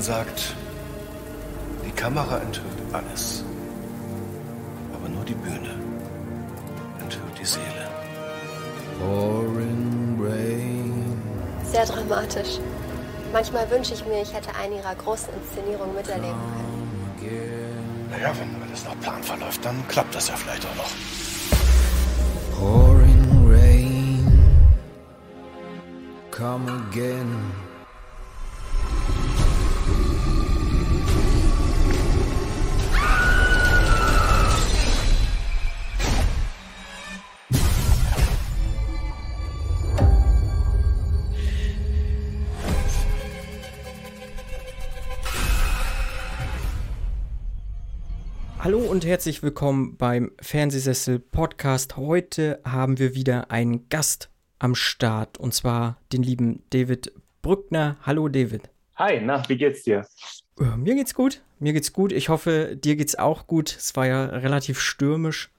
Man sagt, die Kamera enthüllt alles. Aber nur die Bühne enthüllt die Seele. Sehr dramatisch. Manchmal wünsche ich mir, ich hätte eine ihrer großen Inszenierungen miterleben können. Naja, wenn alles nach Plan verläuft, dann klappt das ja vielleicht auch noch. Pouring rain. Come again. Und herzlich willkommen beim Fernsehsessel Podcast. Heute haben wir wieder einen Gast am Start und zwar den lieben David Brückner. Hallo David. Hi, na, wie geht's dir? Äh, Mir geht's gut. Mir geht's gut. Ich hoffe, dir geht's auch gut. Es war ja relativ stürmisch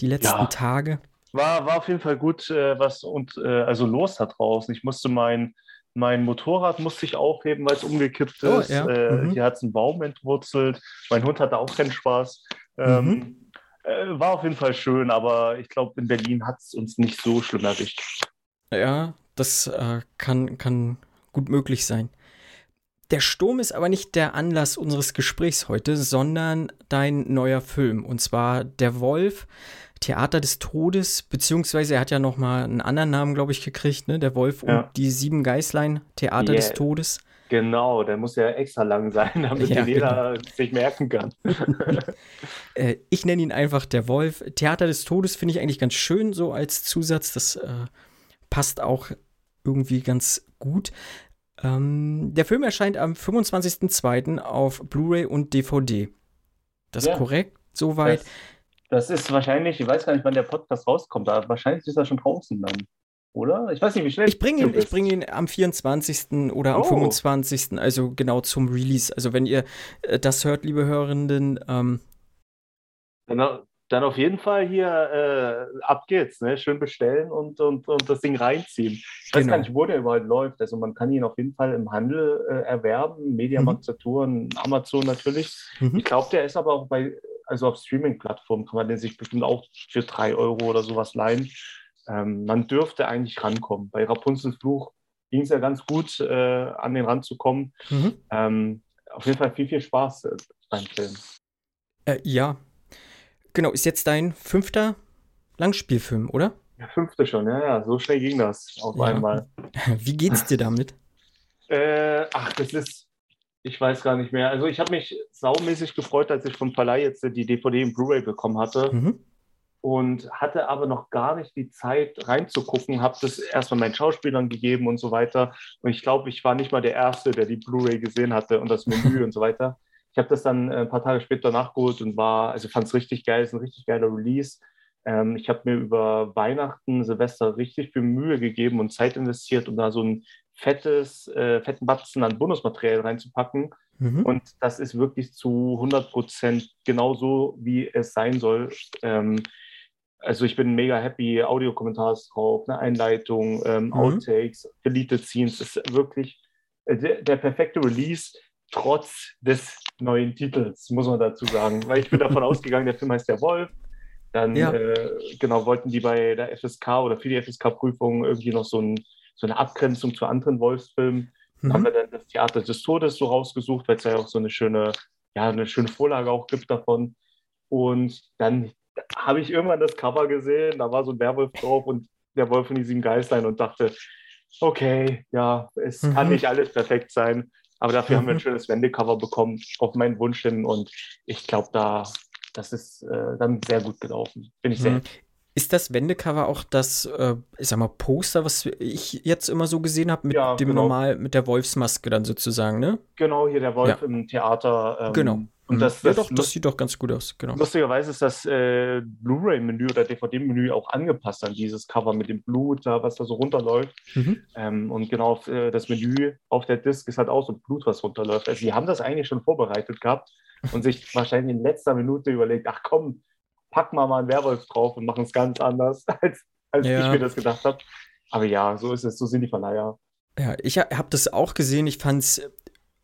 die letzten Ja. Tage. War, war auf jeden Fall gut, äh, was und äh, also los da draußen. Ich musste mein, mein Motorrad musste ich aufheben, weil es umgekippt Oh, ist. ja. Äh, Mhm. Hier hat es einen Baum entwurzelt. Mein Hund hatte auch keinen Spaß. Mhm. Ähm, äh, war auf jeden Fall schön, aber ich glaube, in Berlin hat es uns nicht so schlimm erwischt. Ja, das äh, kann, kann gut möglich sein. Der Sturm ist aber nicht der Anlass unseres Gesprächs heute, sondern dein neuer Film. Und zwar Der Wolf, Theater des Todes, beziehungsweise er hat ja noch mal einen anderen Namen, glaube ich, gekriegt, ne? Der Wolf Ja. und die sieben Geißlein, Theater des Yeah. Todes. Genau, der muss ja extra lang sein, damit Ja, jeder sich merken kann. Äh, ich nenne ihn einfach Der Wolf. Theater des Todes finde ich eigentlich ganz schön, so als Zusatz. Das äh, passt auch irgendwie ganz gut. Ähm, der Film erscheint am 25.02. auf Blu-ray und DVD. Das ist Ja. korrekt? Soweit? Das, das ist wahrscheinlich, ich weiß gar nicht, wann der Podcast rauskommt, aber wahrscheinlich ist er schon draußen dann. Oder? Ich weiß nicht, wie schnell Ich bringe ihn, ich bring ihn am 24. oder am Oh. 25. Also genau zum Release. Also wenn ihr äh, das hört, liebe Hörenden, ähm, Dann, dann auf jeden Fall hier äh, ab geht's, ne? Schön bestellen und, und, und das Ding reinziehen. Ich weiß Genau. gar nicht, wo der überall läuft. Also man kann ihn auf jeden Fall im Handel äh, erwerben, Mediamarkt, Saturn, Amazon natürlich. Mhm. Ich glaube, der ist aber auch bei, also auf Streaming-Plattformen kann man den sich bestimmt auch für drei Euro oder sowas leihen. Ähm, man dürfte eigentlich rankommen. Bei Rapunzels Fluch ging es ja ganz gut, äh, an den Rand zu kommen. mhm. Ähm, auf jeden Fall viel, viel Spaß äh, beim Film. Äh, ja. Genau, ist jetzt dein fünfter Langspielfilm, oder? Der fünfte schon, ja, ja, so schnell ging das auf Ja. einmal. Wie geht's dir damit? Äh, ach, das ist, ich weiß gar nicht mehr. Also ich habe mich saumäßig gefreut, als ich vom Verleih jetzt die DVD in Blu-ray bekommen hatte Mhm. Und hatte aber noch gar nicht die Zeit reinzugucken, habe das erstmal meinen Schauspielern gegeben und so weiter. Und ich glaube, ich war nicht mal der Erste, der die Blu-ray gesehen hatte und das Menü und so weiter. Ich habe das dann äh, ein paar Tage später nachgeholt und war, also fand es richtig geil, ist ein richtig geiler Release. Ähm, ich habe mir über Weihnachten, Silvester richtig viel Mühe gegeben und Zeit investiert, um da so ein fettes, äh, fetten Batzen an Bonusmaterial reinzupacken. Mhm. Und das ist wirklich zu 100 Prozent genau so, wie es sein soll. Ähm, also ich bin mega happy, Audiokommentars drauf, eine Einleitung, ähm, Mhm. Outtakes, Deleted Scenes. Das ist wirklich äh, der, der perfekte Release, trotz des neuen Titels, muss man dazu sagen. Weil ich bin davon ausgegangen, der Film heißt Der Wolf. Dann Ja. äh, genau wollten die bei der FSK oder für die FSK-Prüfung irgendwie noch so, ein, so eine Abgrenzung zu anderen Wolfsfilmen haben Mhm. wir dann das Theater des Todes so rausgesucht, weil es ja auch so eine schöne, ja, eine schöne Vorlage auch gibt davon. Und dann habe ich irgendwann das Cover gesehen, da war so ein Werwolf drauf und der Wolf und die sieben Geißlein und dachte, okay, ja, es Mhm. kann nicht alles perfekt sein, aber dafür haben wir Mhm. ein schönes Wendecover bekommen, auf meinen Wunsch hin und ich glaube, da, das ist äh, dann sehr gut gelaufen. Bin ich sehr Mhm. Ist das Wendecover auch das, äh, ich sag mal, Poster, was ich jetzt immer so gesehen habe, mit Ja, dem genau. normal, mit der Wolfsmaske dann sozusagen, ne? genau hier der Wolf Ja. im Theater. ähm, Genau. Und Mhm. das, ja, das doch, das sieht doch ganz gut aus, genau. Lustigerweise ist das äh, Blu-ray-Menü oder DVD-Menü auch angepasst an dieses Cover mit dem Blut, da, was da so runterläuft. Mhm. Ähm, und genau auf, äh, das Menü auf der Disk ist halt auch so Blut, was runterläuft. Also, die haben das eigentlich schon vorbereitet gehabt und sich wahrscheinlich in letzter Minute überlegt: ach komm, packen wir mal einen Werwolf drauf und machen es ganz anders, als, als Ja. ich mir das gedacht habe. Aber ja, so ist es, so sind die Verleiher. Ja, ich ha- habe das auch gesehen. Ich fand's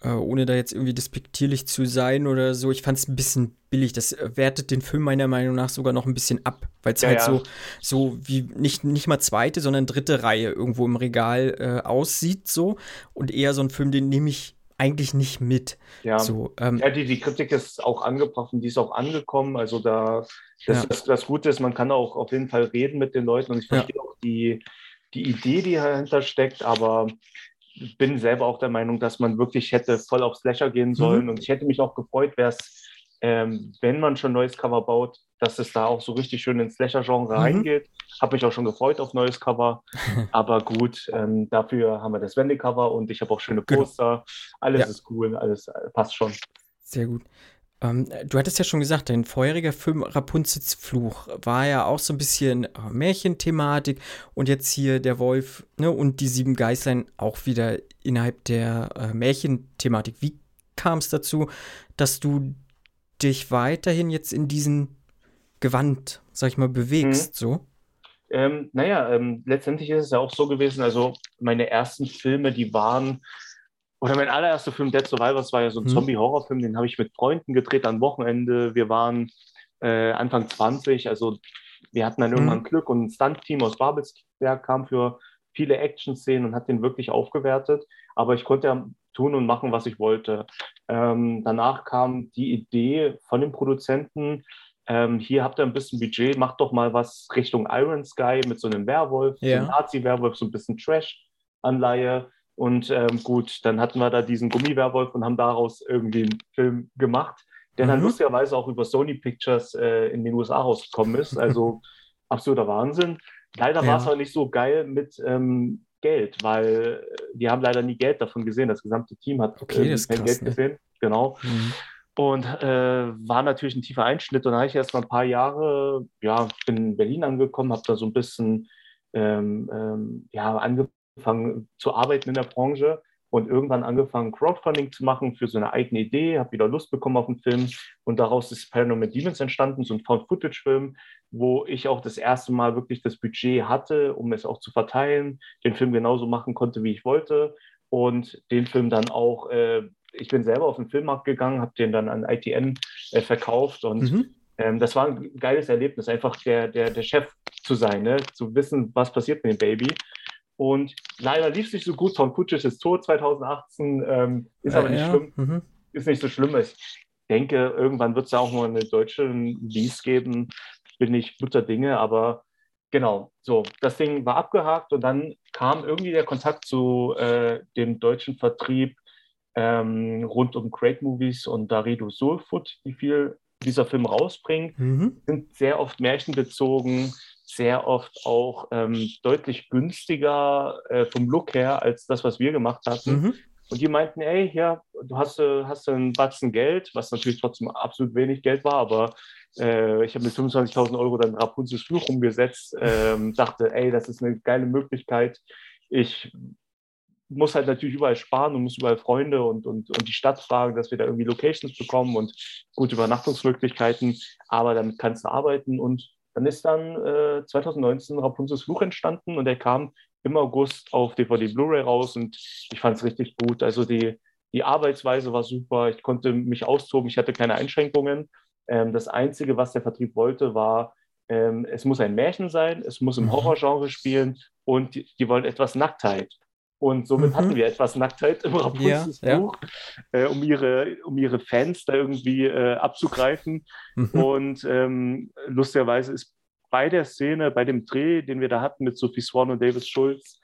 äh, ohne da jetzt irgendwie despektierlich zu sein oder so, ich fand es ein bisschen billig. Das äh, wertet den Film meiner Meinung nach sogar noch ein bisschen ab, weil es Ja, halt ja. so, so wie nicht, nicht mal zweite, sondern dritte Reihe irgendwo im Regal äh, aussieht so und eher so ein Film, den nehme ich eigentlich nicht mit. Ja. So, ähm, Ja, die, die Kritik ist auch angebracht und die ist auch angekommen. Also da das, Ja. das, das Gute ist, man kann auch auf jeden Fall reden mit den Leuten und ich Ja. verstehe auch die, die Idee, die dahinter steckt, aber bin selber auch der Meinung, dass man wirklich hätte voll auf Slasher gehen sollen und ich hätte mich auch gefreut, wäre es, ähm, wenn man schon ein neues Cover baut, dass es da auch so richtig schön ins Slasher-Genre Mhm. reingeht. Habe mich auch schon gefreut auf neues Cover, aber gut, ähm, dafür haben wir das Wendy-Cover und ich habe auch schöne Genau. Poster. Alles Ja. ist cool, alles äh, passt schon. Sehr gut. Ähm, du hattest ja schon gesagt, dein vorheriger Film Rapunzels Fluch war ja auch so ein bisschen äh, Märchenthematik und jetzt hier der Wolf ne, und die sieben Geißlein auch wieder innerhalb der äh, Märchenthematik. Wie kam es dazu, dass du dich weiterhin jetzt in diesen Gewand, sag ich mal, bewegst? So? Ähm, naja, ähm, letztendlich ist es ja auch so gewesen, also meine ersten Filme, die waren, oder mein allererster Film, Dead Survivors, war ja so ein Mhm. Zombie-Horrorfilm, den habe ich mit Freunden gedreht am Wochenende. Wir waren äh, Anfang 20, also wir hatten dann irgendwann Mhm. Glück und ein Stunt-Team aus Babelsberg kam für viele Action-Szenen und hat den wirklich aufgewertet. Aber ich konnte ja tun und machen, was ich wollte. Ähm, danach kam die Idee von dem Produzenten, ähm, hier habt ihr ein bisschen Budget, macht doch mal was Richtung Iron Sky mit so einem Werwolf, so Ja. einem Nazi-Werwolf, so ein bisschen Trash-Anleihe. Und ähm, gut, dann hatten wir da diesen Gummiwerwolf und haben daraus irgendwie einen Film gemacht, der dann Mhm. lustigerweise auch über Sony Pictures äh, in den USA rausgekommen ist. Also absoluter Wahnsinn. Leider Ja. war es aber nicht so geil mit ähm, Geld, weil wir haben leider nie Geld davon gesehen. Das gesamte Team hat Okay, äh, ist kein Geld ne? gesehen. Genau. Mhm. Und äh, war natürlich ein tiefer Einschnitt. Und dann habe ich erst mal ein paar Jahre, ja, bin in Berlin angekommen, habe da so ein bisschen ähm, ähm, ja, angefangen zu arbeiten in der Branche und irgendwann angefangen, Crowdfunding zu machen für so eine eigene Idee, habe wieder Lust bekommen auf den Film und daraus ist Paranormal Demons entstanden, so ein Found-Footage-Film, wo ich auch das erste Mal wirklich das Budget hatte, um es auch zu verteilen, den Film genauso machen konnte, wie ich wollte und den Film dann auch, äh, ich bin selber auf den Filmmarkt gegangen, habe den dann an ITN äh, verkauft und Mhm. ähm, das war ein geiles Erlebnis, einfach der, der, der Chef zu sein, ne? zu wissen, was passiert mit dem Baby. Und leider lief es nicht so gut. Tom Kutschis ist tot 2018, ähm, ist aber Äh, nicht ja. schlimm. Mhm. Ist nicht so schlimm. Ich denke, irgendwann wird es auch mal eine deutsche Release geben. Bin ich guter Dinge, aber genau, so, das Ding war abgehakt und dann kam irgendwie der Kontakt zu äh, dem deutschen Vertrieb ähm, rund um Great Movies und Darido Soulfood, die viel dieser Film rausbringt Mhm. sind sehr oft märchenbezogen, sehr oft auch ähm, deutlich günstiger äh, vom Look her als das, was wir gemacht hatten. Mhm. Und die meinten, ey, ja, du hast, äh, hast einen Batzen Geld, was natürlich trotzdem absolut wenig Geld war, aber äh, ich habe mit 25.000 Euro dann Rapunzels Fluch umgesetzt, ähm, dachte, ey, das ist eine geile Möglichkeit. Ich muss halt natürlich überall sparen und muss überall Freunde und, und, und die Stadt fragen, dass wir da irgendwie Locations bekommen und gute Übernachtungsmöglichkeiten, aber damit kannst du arbeiten. Und dann ist dann äh, 2019 Rapunzels Fluch entstanden und der kam im August auf DVD Blu-ray raus und ich fand es richtig gut. Also die, die Arbeitsweise war super, ich konnte mich austoben, ich hatte keine Einschränkungen. Ähm, das Einzige, was der Vertrieb wollte, war, ähm, es muss ein Märchen sein, es muss im Mhm. Horrorgenre spielen und die, die wollen etwas Nacktheit. Und somit Mhm. hatten wir etwas Nacktheit im Rapunzels Ja, ja. Buch, äh, um, ihre, um ihre Fans da irgendwie äh, abzugreifen. Mhm. Und ähm, lustigerweise ist bei der Szene, bei dem Dreh, den wir da hatten mit Sophie Swan und Davis Schulz,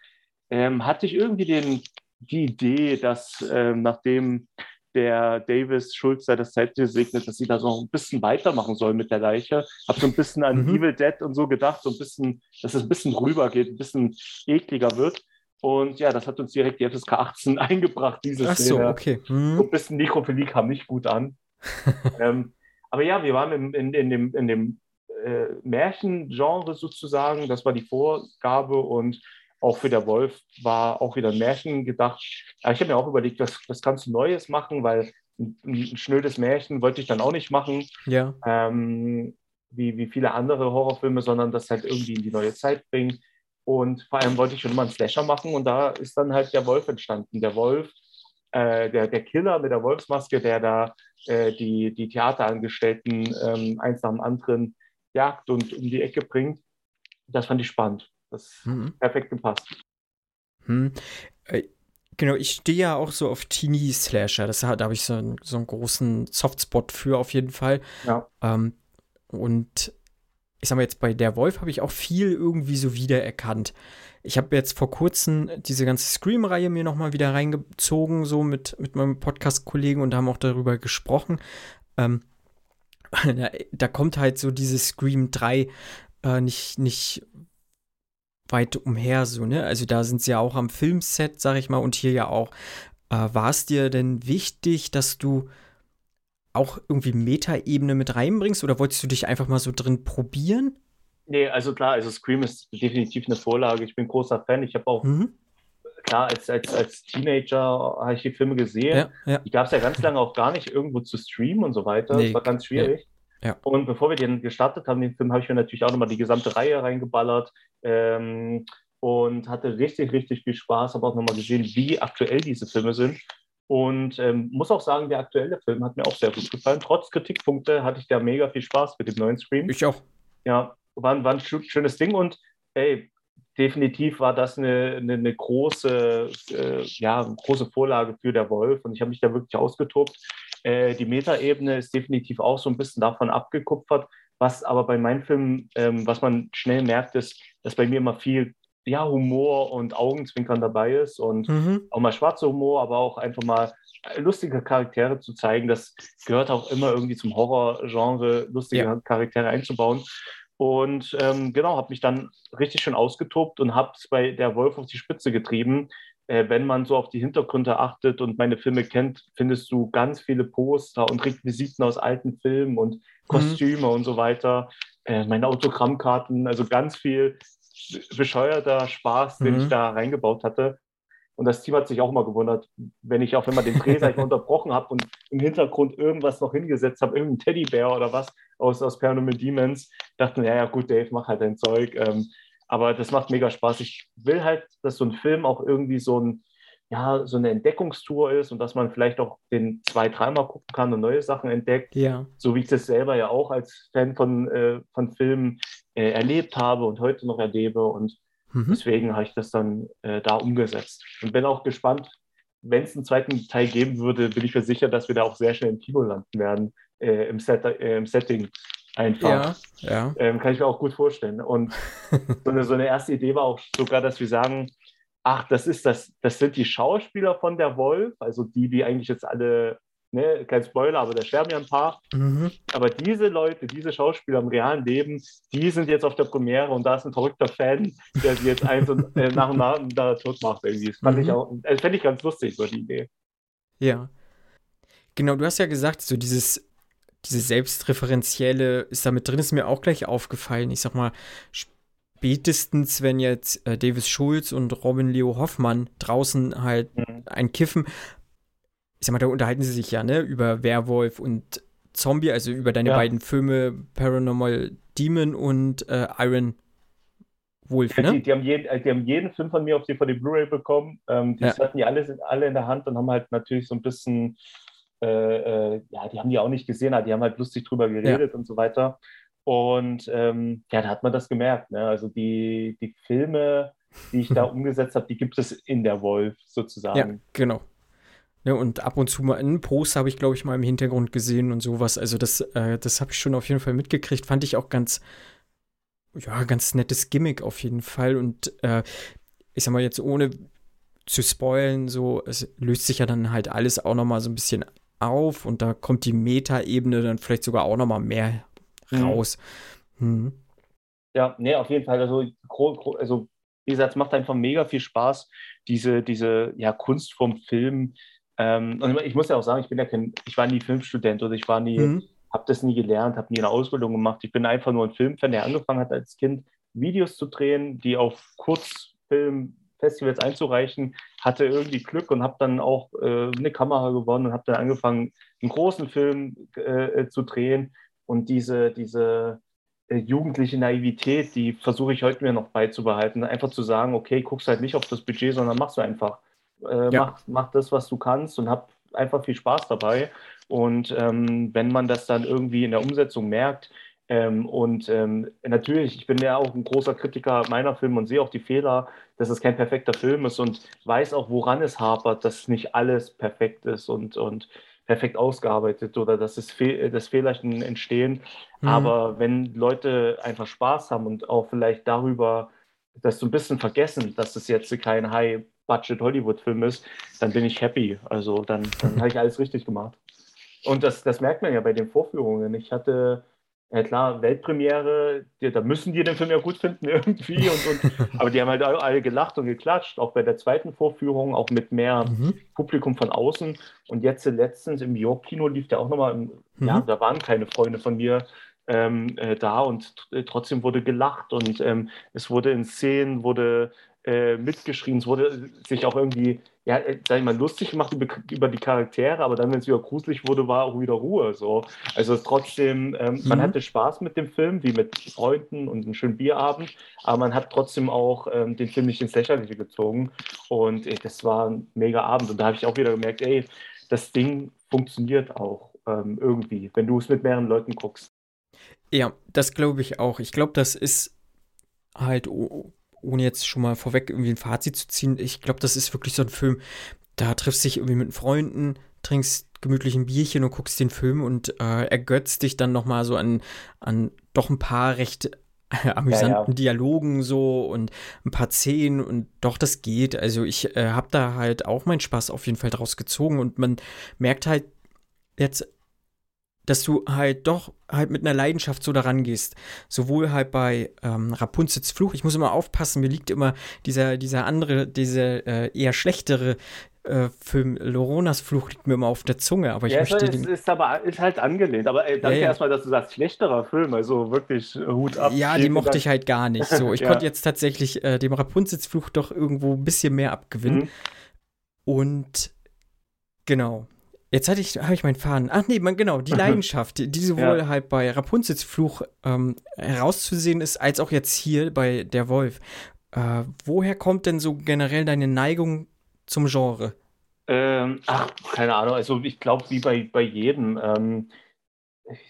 ähm, hatte ich irgendwie den, die Idee, dass ähm, nachdem der Davis Schulz da das Zeit gesegnet, dass sie da so ein bisschen weitermachen soll mit der Leiche. Habe so ein bisschen an Mhm. Evil Dead und so gedacht, so ein bisschen, dass es ein bisschen rübergeht, ein bisschen ekliger wird. Und ja, das hat uns direkt die FSK 18 eingebracht, diese Ach so, Szene. okay. So Mhm. ein bisschen Nekrophilie kam nicht gut an. ähm, aber ja, wir waren in, in, in dem, in dem äh, Märchengenre sozusagen. Das war die Vorgabe und auch für der Wolf war auch wieder ein Märchen gedacht. Aber ich habe mir auch überlegt, was, was kannst du Neues machen, weil ein, ein schnödes Märchen wollte ich dann auch nicht machen, Ja. ähm, wie, wie viele andere Horrorfilme, sondern das halt irgendwie in die neue Zeit bringen. Und vor allem wollte ich schon immer einen Slasher machen und da ist dann halt der Wolf entstanden. Der Wolf äh, der, der Killer mit der Wolfsmaske, der da äh, die, die Theaterangestellten ähm, eins nach dem anderen jagt und um die Ecke bringt. Das fand ich spannend. Das Mhm. perfekt gepasst. Hm. Äh, Genau, ich stehe ja auch so auf Teenie-Slasher. Das, hat- da habe ich so, einen- so einen großen Softspot für auf jeden Fall. Ja. Ähm, und ich sag mal jetzt, bei Der Wolf habe ich auch viel irgendwie so wiedererkannt. Ich habe jetzt vor kurzem diese ganze Scream-Reihe mir nochmal wieder reingezogen, so mit, mit meinem Podcast-Kollegen und haben auch darüber gesprochen. Ähm, da, da kommt halt so dieses Scream 3 äh, nicht, nicht weit umher, so, ne? Also da sind sie ja auch am Filmset, sag ich mal, und hier ja auch. Äh, War es dir denn wichtig, dass du auch irgendwie Metaebene mit reinbringst oder wolltest du dich einfach mal so drin probieren? Nee, also klar, also Scream ist definitiv eine Vorlage. Ich bin großer Fan. Ich habe auch, Mhm. klar, als, als, als Teenager habe ich die Filme gesehen. Ja, ja. Die gab es ja ganz lange auch gar nicht irgendwo zu streamen und so weiter. Nee, Das war ganz schwierig. ja. Und bevor wir den gestartet haben, den Film, habe ich mir natürlich auch nochmal die gesamte Reihe reingeballert ähm, und hatte richtig, richtig viel Spaß. Habe auch nochmal gesehen, wie aktuell diese Filme sind. Und ähm, muss auch sagen, der aktuelle Film hat mir auch sehr gut gefallen. Trotz Kritikpunkte hatte ich da mega viel Spaß mit dem neuen Scream. Ich auch. Ja, war, ein- war ein schö- schönes Ding und ey, definitiv war das eine, eine, eine große, äh, ja, eine große Vorlage für der Wolf und ich habe mich da wirklich ausgetobt. Äh, die Metaebene ist definitiv auch so ein bisschen davon abgekupfert, was aber bei meinen Filmen, ähm, was man schnell merkt, ist, dass bei mir immer viel ja, Humor und Augenzwinkern dabei ist und Mhm. auch mal schwarzer Humor, aber auch einfach mal lustige Charaktere zu zeigen. Das gehört auch immer irgendwie zum Horrorgenre, lustige Ja. Charaktere einzubauen. Und ähm, genau, habe mich dann richtig schön ausgetobt und habe es bei der Wolf auf die Spitze getrieben. Äh, wenn man so auf die Hintergründe achtet und meine Filme kennt, findest du ganz viele Poster und Requisiten aus alten Filmen und Kostüme und so weiter. Äh, meine Autogrammkarten, also ganz viel bescheuerter Spaß, den Mhm. ich da reingebaut hatte. Und das Team hat sich auch mal gewundert, wenn ich auch immer den Dreh sag ich mal, unterbrochen habe und im Hintergrund irgendwas noch hingesetzt habe, irgendein Teddybär oder was aus, aus Paranormal Demons. Dachten, ja, ja, gut, Dave, mach halt dein Zeug. Ähm, aber das macht mega Spaß. Ich will halt, dass so ein Film auch irgendwie so ein, ja, so eine Entdeckungstour ist und dass man vielleicht auch den zwei, dreimal gucken kann und neue Sachen entdeckt Ja. so wie ich das selber ja auch als Fan von, äh, von Filmen äh, erlebt habe und heute noch erlebe. Und Mhm. deswegen habe ich das dann äh, da umgesetzt. Und bin auch gespannt, wenn es einen zweiten Teil geben würde, bin ich mir sicher, dass wir da auch sehr schnell im Kino landen werden, äh, im, Set, äh, im Setting einfach. Ja, ja. Ähm, kann ich mir auch gut vorstellen. Und so eine, so eine erste Idee war auch sogar, dass wir sagen, ach, das ist das, das sind die Schauspieler von der Wolf, also die, die eigentlich jetzt alle, ne, kein Spoiler, aber da sterben ja ein paar. Mhm. Aber diese Leute, diese Schauspieler im realen Leben, die sind jetzt auf der Premiere und da ist ein verrückter Fan, der sie jetzt eins und, äh, nach und nach da tot macht irgendwie. Das fand Mhm. ich auch, das fände ich ganz lustig, so die Idee. Ja. Genau, du hast ja gesagt, so dieses, diese selbstreferenzielle ist da mit drin, ist mir auch gleich aufgefallen. Ich sag mal, spätestens, wenn jetzt äh, Davis Schulz und Robin Leo Hoffmann draußen halt Mhm. ein Kiffen, ich sag mal, da unterhalten sie sich ja, ne, über Werwolf und Zombie, also über deine Ja. beiden Filme Paranormal Demon und äh, Iron Wolf, Ja, ne? die, die, haben jeden, äh, die haben jeden Film von mir auf DVD Blu-ray bekommen. Ähm, die Ja. hatten die alle, alle in der Hand und haben halt natürlich so ein bisschen, äh, äh, ja, die haben die auch nicht gesehen, aber die haben halt lustig drüber geredet und so weiter. Und ähm, ja, da hat man das gemerkt. Ne? Also die, die Filme, die ich da umgesetzt habe, die gibt es in der Wolf Ja, sozusagen. genau. Ne, und ab und zu mal einen Post habe ich, glaube ich, mal im Hintergrund gesehen und sowas. Also das, äh, das habe ich schon auf jeden Fall mitgekriegt. Fand ich auch ganz, ja, ganz nettes Gimmick auf jeden Fall. Und äh, ich sag mal jetzt ohne zu spoilen, so, es löst sich ja dann halt alles auch noch mal so ein bisschen auf und da kommt die Meta-Ebene dann vielleicht sogar auch noch mal mehr. Raus. Mhm. Ja, nee, auf jeden Fall. Also, also wie gesagt, es macht einfach mega viel Spaß, diese, diese ja, Kunst vom Film. Ähm, und ich muss ja auch sagen, ich bin ja kein, ich war nie Filmstudent oder ich war nie, Mhm. habe das nie gelernt, habe nie eine Ausbildung gemacht. Ich bin einfach nur ein Filmfan, der angefangen hat als Kind Videos zu drehen, die auf Kurzfilmfestivals einzureichen, hatte irgendwie Glück und habe dann auch äh, eine Kamera gewonnen und habe dann angefangen, einen großen Film äh, zu drehen. Und diese, diese äh, jugendliche Naivität, die versuche ich heute mir noch beizubehalten. Einfach zu sagen, okay, guckst halt nicht auf das Budget, sondern machst du einfach. Äh, Ja. mach, mach das, was du kannst und hab einfach viel Spaß dabei. Und ähm, wenn man das dann irgendwie in der Umsetzung merkt, ähm, und ähm, natürlich, ich bin ja auch ein großer Kritiker meiner Filme und sehe auch die Fehler, dass es kein perfekter Film ist und weiß auch, woran es hapert, dass nicht alles perfekt ist und, und perfekt ausgearbeitet oder dass, es Fe dass Fehler entstehen. Mhm. Aber wenn Leute einfach Spaß haben und auch vielleicht darüber das so ein bisschen vergessen, dass es jetzt kein High-Budget-Hollywood-Film ist, dann bin ich happy. Also dann, dann habe ich alles richtig gemacht. Und das, das merkt man ja bei den Vorführungen. Ich hatte, ja klar, Weltpremiere, die, da müssen die den Film ja gut finden irgendwie. Und, und, aber die haben halt alle, gelacht und geklatscht, auch bei der zweiten Vorführung, auch mit mehr Mhm. Publikum von außen. Und jetzt letztens im York-Kino lief der auch nochmal, ja, Mhm. da waren keine Freunde von mir ähm, äh, da und tr- trotzdem wurde gelacht und ähm, es wurde in Szenen, wurde äh, mitgeschrien, es wurde sich auch irgendwie, ja, äh, sag ich mal, lustig gemacht über, die Charaktere, aber dann, wenn es wieder gruselig wurde, war auch wieder Ruhe. So. Also es trotzdem, ähm, man Mhm. hatte Spaß mit dem Film, wie mit Freunden und einem schönen Bierabend, aber man hat trotzdem auch ähm, den Film nicht ins Lächerliche gezogen. Und ey, das war ein mega Abend. Und da habe ich auch wieder gemerkt, ey, das Ding funktioniert auch ähm, irgendwie, wenn du es mit mehreren Leuten guckst. Ja, das glaube ich auch. Ich glaube, das ist halt, ohne jetzt schon mal vorweg irgendwie ein Fazit zu ziehen, ich glaube, das ist wirklich so ein Film, da triffst du dich irgendwie mit Freunden, trinkst gemütlich ein Bierchen und guckst den Film und äh, ergötzt dich dann nochmal so an, an doch ein paar recht äh, amüsanten Dialogen so und ein paar Szenen und doch, das geht. Also ich äh, habe da halt auch meinen Spaß auf jeden Fall draus gezogen und man merkt halt jetzt dass du halt doch halt mit einer Leidenschaft so daran gehst. Sowohl halt bei ähm, Rapunzels Fluch, ich muss immer aufpassen, mir liegt immer dieser, dieser andere, dieser äh, eher schlechtere äh, Film, Loronas Fluch liegt mir immer auf der Zunge, aber ich ja, möchte ist, den. ist aber ist halt angelehnt. Aber ey, danke Ja, ja. erstmal, dass du sagst, schlechterer Film. Also wirklich äh, Hut ab. Ja, die Vielen mochte Dank. ich halt gar nicht. So, ich konnte jetzt tatsächlich äh, dem Rapunzels Fluch doch irgendwo ein bisschen mehr abgewinnen. Mhm. Und genau. Jetzt hatte ich, habe ich meinen Faden. Ach nee, man, genau, die Leidenschaft, die, sowohl Ja. halt bei Rapunzels Fluch ähm, herauszusehen ist, als auch jetzt hier bei Der Wolf. Äh, woher kommt denn so generell deine Neigung zum Genre? Ähm, ach, keine Ahnung. Also ich glaube, wie bei, bei jedem. Ähm,